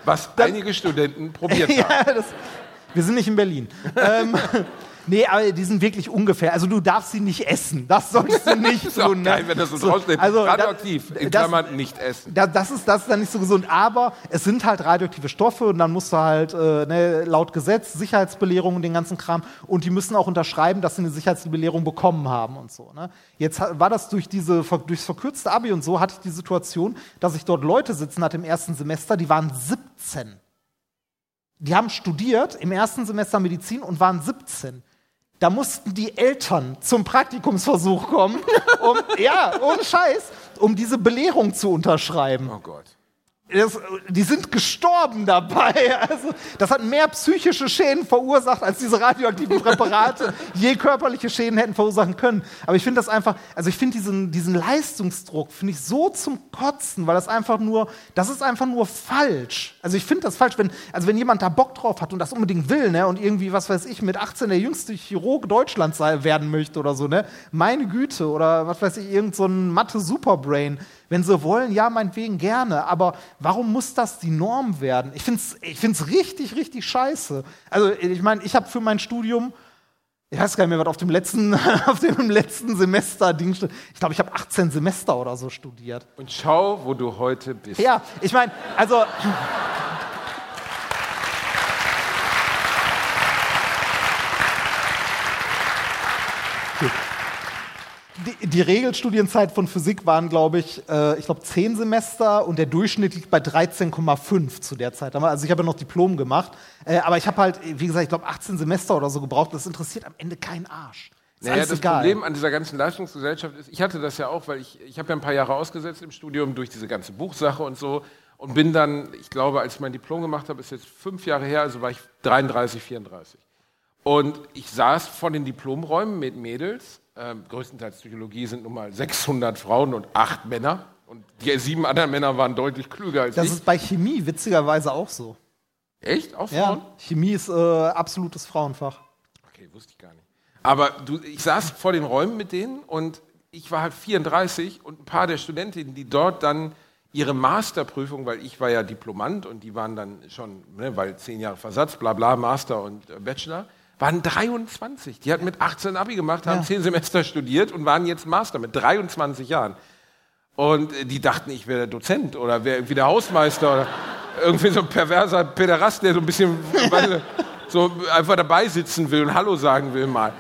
Was einige Studenten probiert haben. ja, das, wir sind nicht in Berlin. ähm, nee, aber die sind wirklich ungefähr. Also du darfst sie nicht essen. Das sollst du nicht Ist auch tun. ne? geil, wenn das so, So, draufsteht. also, Radioaktiv, da- in das- Klammern nicht essen. Da, das, ist, das ist dann nicht so gesund, aber es sind halt radioaktive Stoffe und dann musst du halt äh, ne, laut Gesetz Sicherheitsbelehrung und den ganzen Kram und die müssen auch unterschreiben, dass sie eine Sicherheitsbelehrung bekommen haben und so. Ne? Jetzt war das durch diese durchs verkürzte Abi und so hatte ich die Situation, dass ich dort Leute sitzen hatte im ersten Semester, die waren 17. Die haben studiert im ersten Semester Medizin und waren 17. Da mussten die Eltern zum Praktikumsversuch kommen, um, ja, ohne Scheiß, um diese Belehrung zu unterschreiben. Oh Gott. Das, die sind gestorben dabei. Also, das hat mehr psychische Schäden verursacht, als diese radioaktiven Präparate je körperliche Schäden hätten verursachen können. Aber ich finde das einfach, also ich finde diesen, diesen Leistungsdruck, finde ich so zum Kotzen, weil das einfach nur, das ist einfach nur falsch. Also ich finde das falsch, wenn, also wenn jemand da Bock drauf hat und das unbedingt will, ne, und irgendwie, was weiß ich, mit 18 der jüngste Chirurg Deutschlands werden möchte oder so, ne, meine Güte, oder was weiß ich, irgend so ein Mathe-Superbrain. Wenn sie wollen, ja, meinetwegen gerne. Aber warum muss das die Norm werden? Ich finde es ich find's richtig, richtig scheiße. Also, ich meine, ich habe für mein Studium, ich weiß gar nicht mehr, was auf dem letzten, auf dem letzten Semester Ding steht. Ich glaube, ich habe 18 Semester oder so studiert. Und schau, wo du heute bist. Ja, ich meine, also. Die, die Regelstudienzeit von Physik waren, glaube ich, äh, ich glaube, zehn Semester und der Durchschnitt liegt bei 13,5 zu der Zeit. Also ich habe ja noch Diplom gemacht, äh, aber ich habe halt, wie gesagt, ich glaube, 18 Semester oder so gebraucht. Das interessiert am Ende keinen Arsch. Ist Naja, das egal. Problem an dieser ganzen Leistungsgesellschaft ist, ich hatte das ja auch, weil ich, ich habe ja ein paar Jahre ausgesetzt im Studium durch diese ganze Buchsache und so und bin dann, ich glaube, als ich mein Diplom gemacht habe, ist jetzt fünf Jahre her, also war ich 33, 34. Und ich saß vor den Diplomräumen mit Mädels, ähm, größtenteils Psychologie sind nun mal 600 Frauen und acht Männer. Und die sieben anderen Männer waren deutlich klüger als das ich. ist bei Chemie witzigerweise auch so. Echt? Auch Frauen? Ja, Chemie ist äh, absolutes Frauenfach. Okay, wusste ich gar nicht. Aber du, ich saß vor den Räumen mit denen und ich war halt 34 und ein paar der Studentinnen, die dort dann ihre Masterprüfung, weil ich war ja Diplomant und die waren dann schon, ne, weil zehn Jahre Versatz, bla bla, Master und äh, Bachelor, waren 23. Die hatten mit 18 Abi gemacht, haben Ja. zehn Semester studiert und waren jetzt Master mit 23 Jahren. Und äh, die dachten, ich wäre der Dozent oder wäre irgendwie der Hausmeister. Oder irgendwie so ein perverser Pederast, der so ein bisschen so einfach dabei sitzen will und Hallo sagen will mal.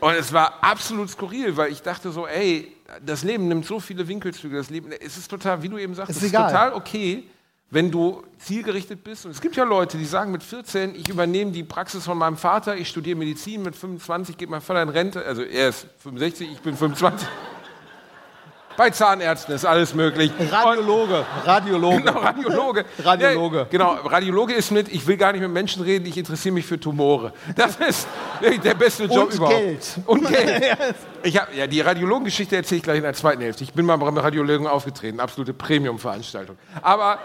Und es war absolut skurril, weil ich dachte so, ey, das Leben nimmt so viele Winkelzüge, das Leben, es ist total, wie du eben sagst, Ist es ist egal. total okay, wenn du zielgerichtet bist. Und es gibt ja Leute, die sagen mit 14, ich übernehme die Praxis von meinem Vater, ich studiere Medizin, mit 25 geht mein Vater in Rente, also er ist 65, ich bin 25. Bei Zahnärzten ist alles möglich. Radiologe, Radiologe. Genau, Radiologe. Radiologe. Ja, genau, Radiologe ist mit, ich will gar nicht mit Menschen reden, ich interessiere mich für Tumore. Das ist der beste Job Und überhaupt. Geld. Und Geld. Ich hab, ja, die Radiologengeschichte erzähle ich gleich in der zweiten Hälfte. Ich bin mal beim Radiologen aufgetreten, absolute Premium-Veranstaltung. Aber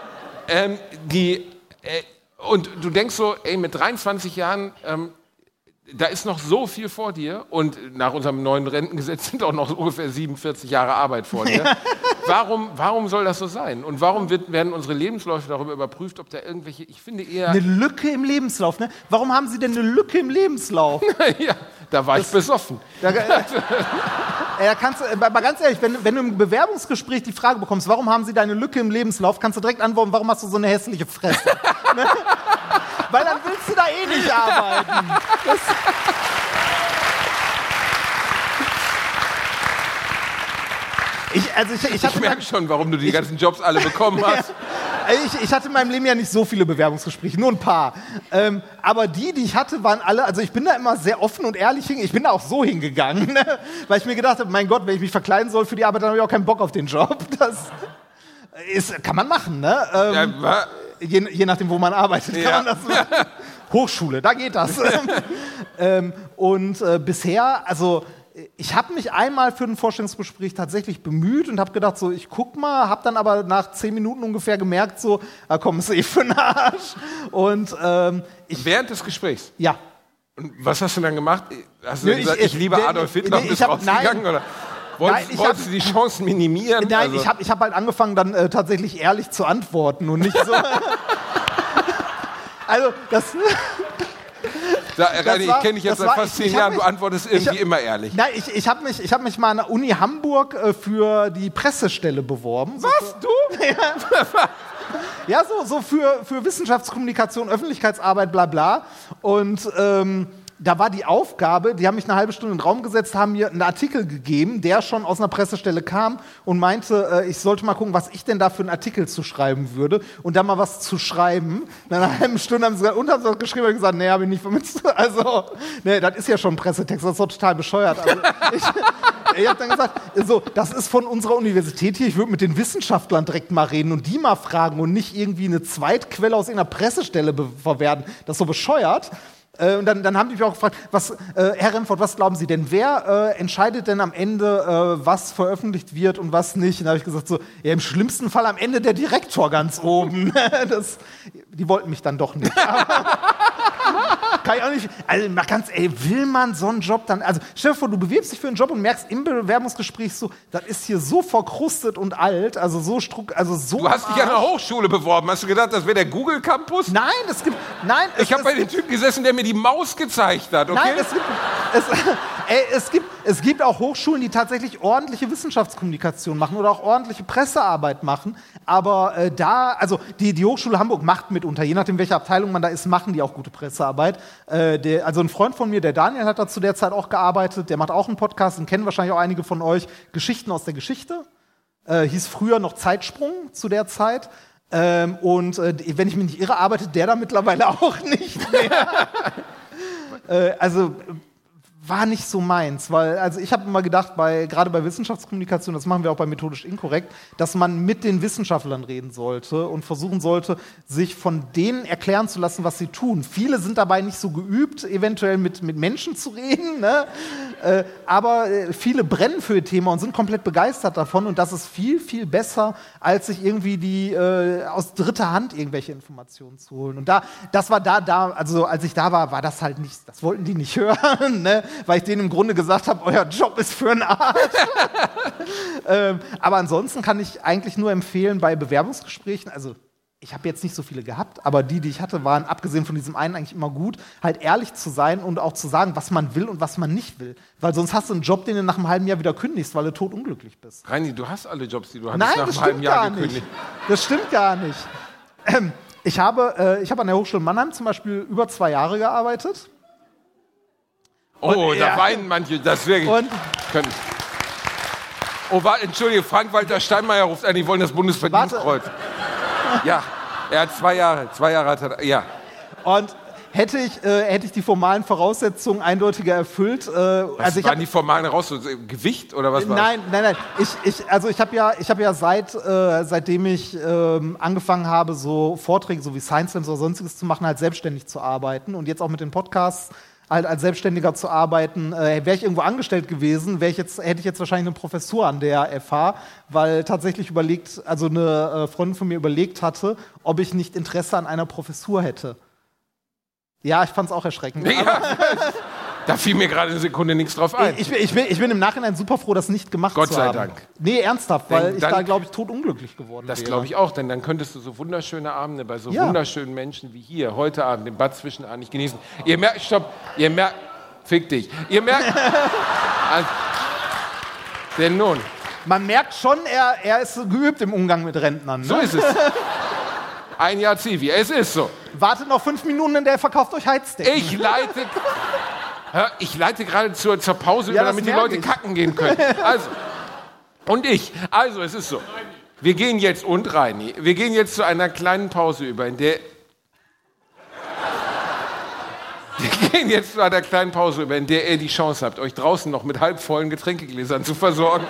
ähm, die, äh, und du denkst so, ey, mit 23 Jahren, ähm, da ist noch so viel vor dir und nach unserem neuen Rentengesetz sind auch noch ungefähr 47 Jahre Arbeit vor dir. warum, warum soll das so sein? Und warum wird, werden unsere Lebensläufe darüber überprüft, ob da irgendwelche, ich finde eher, Eine Lücke im Lebenslauf, ne? Warum haben Sie denn eine Lücke im Lebenslauf? ja, da war ich besoffen. Da, äh, äh, kannst, äh, mal ganz ehrlich, wenn, wenn du im Bewerbungsgespräch die Frage bekommst, warum haben Sie deine Lücke im Lebenslauf, kannst du direkt antworten, warum hast du so eine hässliche Fresse? ne? Weil dann willst du da eh nicht arbeiten. Das, ich, also ich, ich, Ich merke schon, warum du die ganzen Jobs alle bekommen hast. ich, ich hatte in meinem Leben ja nicht so viele Bewerbungsgespräche, nur ein paar. Ähm, aber die, die ich hatte, waren alle, also ich bin da immer sehr offen und ehrlich hin. Ich bin da auch so hingegangen, ne? weil ich mir gedacht habe, mein Gott, wenn ich mich verkleiden soll für die Arbeit, dann habe ich auch keinen Bock auf den Job. Das ist, kann man machen, ne? Ähm, Ja, je, je nachdem, wo man arbeitet, kann Ja. man das machen. Hochschule, da geht das. ähm, und äh, bisher, also ich habe mich einmal für ein Vorstellungsgespräch tatsächlich bemüht und habe gedacht, so ich guck mal, habe dann aber nach zehn Minuten ungefähr gemerkt, so, ah, komm, ist eh für den Arsch. Und ähm, ich, Während des Gesprächs. ja, Und was hast du dann gemacht? Hast du Nö, gesagt, ich- ich, liebe nee, Adolf Hitler nee, bist ich hab- rausgegangen? nein. Oder wolltest, Nein, ich wolltest hab- du die Chancen minimieren? nein, Also- ich habe ich hab halt angefangen, dann äh, tatsächlich ehrlich zu antworten und nicht so. also, das. Da, Rainer, ich kenne dich jetzt seit war- fast zehn Jahren, du mich- antwortest ich irgendwie hab- immer ehrlich. Nein, ich, ich habe mich, ich hab mich mal an der Uni Hamburg äh, für die Pressestelle beworben. So Was, du? Ja, so, so für, für Wissenschaftskommunikation, Öffentlichkeitsarbeit, bla bla. Und ähm, da war die Aufgabe, die haben mich eine halbe Stunde in den Raum gesetzt, haben mir einen Artikel gegeben, der schon aus einer Pressestelle kam und meinte, äh, ich sollte mal gucken, was ich denn da für einen Artikel zu schreiben würde und dann mal was zu schreiben. Nach einer halben Stunde haben sie gesagt, und haben sie geschrieben und gesagt, nee, habe ich nicht vermisst. Also, nee, das ist ja schon ein Pressetext, das ist doch total bescheuert. Also, ich, ich habe dann gesagt, so, das ist von unserer Universität hier, ich würde mit den Wissenschaftlern direkt mal reden und die mal fragen und nicht irgendwie eine Zweitquelle aus irgendeiner Pressestelle verwerten. Das ist so bescheuert. Äh, und dann, dann haben die mich auch gefragt, was, äh, Herr Remford, was glauben Sie denn, wer äh, entscheidet denn am Ende, äh, was veröffentlicht wird und was nicht? Und da habe ich gesagt, so, ja, im schlimmsten Fall am Ende der Direktor ganz oben. das, die wollten mich dann doch nicht. Kann ich auch nicht. Also mal ganz, ey, will man so einen Job dann. Also stell dir vor, du bewirbst dich für einen Job und merkst im Bewerbungsgespräch so, das ist hier so verkrustet und alt, also so struck, also so. Du hast dich an der. Hochschule beworben. Hast du gedacht, das wäre der Google Campus? Nein, es gibt. Nein, Ich habe bei dem Typen gesessen, der mir die Maus gezeigt hat, okay? Nein, es gibt, es, ey, es, gibt, es gibt auch Hochschulen, die tatsächlich ordentliche Wissenschaftskommunikation machen oder auch ordentliche Pressearbeit machen. Aber äh, da, also die, die Hochschule Hamburg macht mitunter, je nachdem, welche Abteilung man da ist, machen die auch gute Pressearbeit. Äh, der, also ein Freund von mir, der Daniel, hat da zu der Zeit auch gearbeitet. Der macht auch einen Podcast und kennen wahrscheinlich auch einige von euch. Geschichten aus der Geschichte. Äh, hieß früher noch Zeitsprung zu der Zeit. Ähm, und äh, wenn ich mich nicht irre, arbeitet der da mittlerweile auch nicht mehr. äh, also war nicht so meins, weil also ich habe immer gedacht, bei, gerade bei Wissenschaftskommunikation, das machen wir auch bei methodisch inkorrekt, dass man mit den Wissenschaftlern reden sollte und versuchen sollte, sich von denen erklären zu lassen, was sie tun. Viele sind dabei nicht so geübt, eventuell mit, mit Menschen zu reden, ne? äh, aber äh, viele brennen für ihr Thema und sind komplett begeistert davon und das ist viel, viel besser, als sich irgendwie die äh, aus dritter Hand irgendwelche Informationen zu holen. Und da, das war da, da, also als ich da war, war das halt nicht, das wollten die nicht hören, ne? Weil ich denen im Grunde gesagt habe, euer Job ist für einen Arsch. ähm, aber ansonsten kann ich eigentlich nur empfehlen, bei Bewerbungsgesprächen, also ich habe jetzt nicht so viele gehabt, aber die, die ich hatte, waren abgesehen von diesem einen eigentlich immer gut, halt ehrlich zu sein und auch zu sagen, was man will und was man nicht will. Weil sonst hast du einen Job, den du nach einem halben Jahr wieder kündigst, weil du totunglücklich bist. Reini, du hast alle Jobs, die du hattest Nein, nach einem halben Jahr gar nicht. gekündigt. Das stimmt gar nicht. Ähm, Ich habe, äh, ich habe an der Hochschule Mannheim zum Beispiel über zwei Jahre gearbeitet. Oh, Und- da weinen manche, das wirklich. Und können. Oh, warte, entschuldige, Frank-Walter Steinmeier ruft an, die wollen das Bundesverdienstkreuz. Ja, er hat zwei Jahre, zwei Jahre hat er, ja. Und hätte ich, äh, hätte ich die formalen Voraussetzungen eindeutiger erfüllt, äh, Was also ich waren hab, die formalen raus? So, Gewicht oder was war Nein, nein, nein. Ich, ich, also ich habe ja, ich habe ja seit, äh, seitdem ich ähm, angefangen habe, so Vorträge, so wie Science Slams oder sonstiges zu machen, halt selbstständig zu arbeiten und jetzt auch mit den Podcasts halt als Selbstständiger zu arbeiten. Äh, wäre ich irgendwo angestellt gewesen, ich jetzt, hätte ich jetzt wahrscheinlich eine Professur an der FH, weil tatsächlich überlegt, also eine äh, Freundin von mir überlegt hatte, ob ich nicht Interesse an einer Professur hätte. Ja, ich fand es auch erschreckend. Ja, da fiel mir gerade eine Sekunde nichts drauf ein. Ich bin, ich, bin, ich bin im Nachhinein super froh, das nicht gemacht Gott zu sei haben. Dank. Nee, ernsthaft, weil Denn ich dann- da, glaube ich, totunglücklich geworden das wäre. glaube ich auch, denn dann könntest du so wunderschöne Abende bei so Ja. wunderschönen Menschen wie hier heute Abend im Bad Zwischenahn nicht genießen. Ihr merkt, stopp, ihr merkt, fick dich. Ihr merkt, also, denn nun, Man merkt schon, er, er ist geübt im Umgang mit Rentnern. Ne? so ist es. Ein Jahr Zivi, es ist so. Wartet noch fünf Minuten, in der er verkauft euch Heizdecken. Ich leite, ich leite gerade zur, zur Pause Ja, über, damit die Leute ich. kacken gehen können. Also, und ich. Also, es ist so. Wir gehen jetzt, und Reini, wir gehen jetzt zu einer kleinen Pause über, in der. Wir gehen jetzt zu einer kleinen Pause über, in der ihr die Chance habt, euch draußen noch mit halbvollen Getränkegläsern zu versorgen.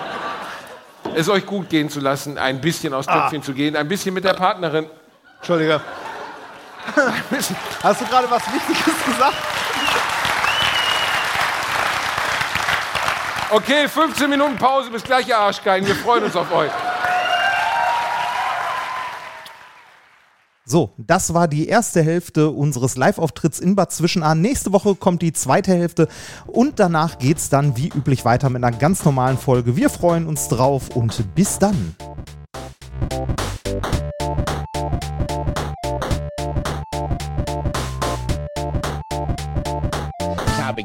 Es euch gut gehen zu lassen, ein bisschen aufs Töpfchen zu gehen, ein bisschen mit der Partnerin. Entschuldige. Hast du gerade was Wichtiges gesagt? Okay, 15 Minuten Pause, bis gleich, ihr Arschgeigen. Wir freuen uns auf euch. So, das war die erste Hälfte unseres Live-Auftritts in Bad Zwischenahn. Nächste Woche kommt die zweite Hälfte und danach geht's dann wie üblich weiter mit einer ganz normalen Folge. Wir freuen uns drauf und bis dann.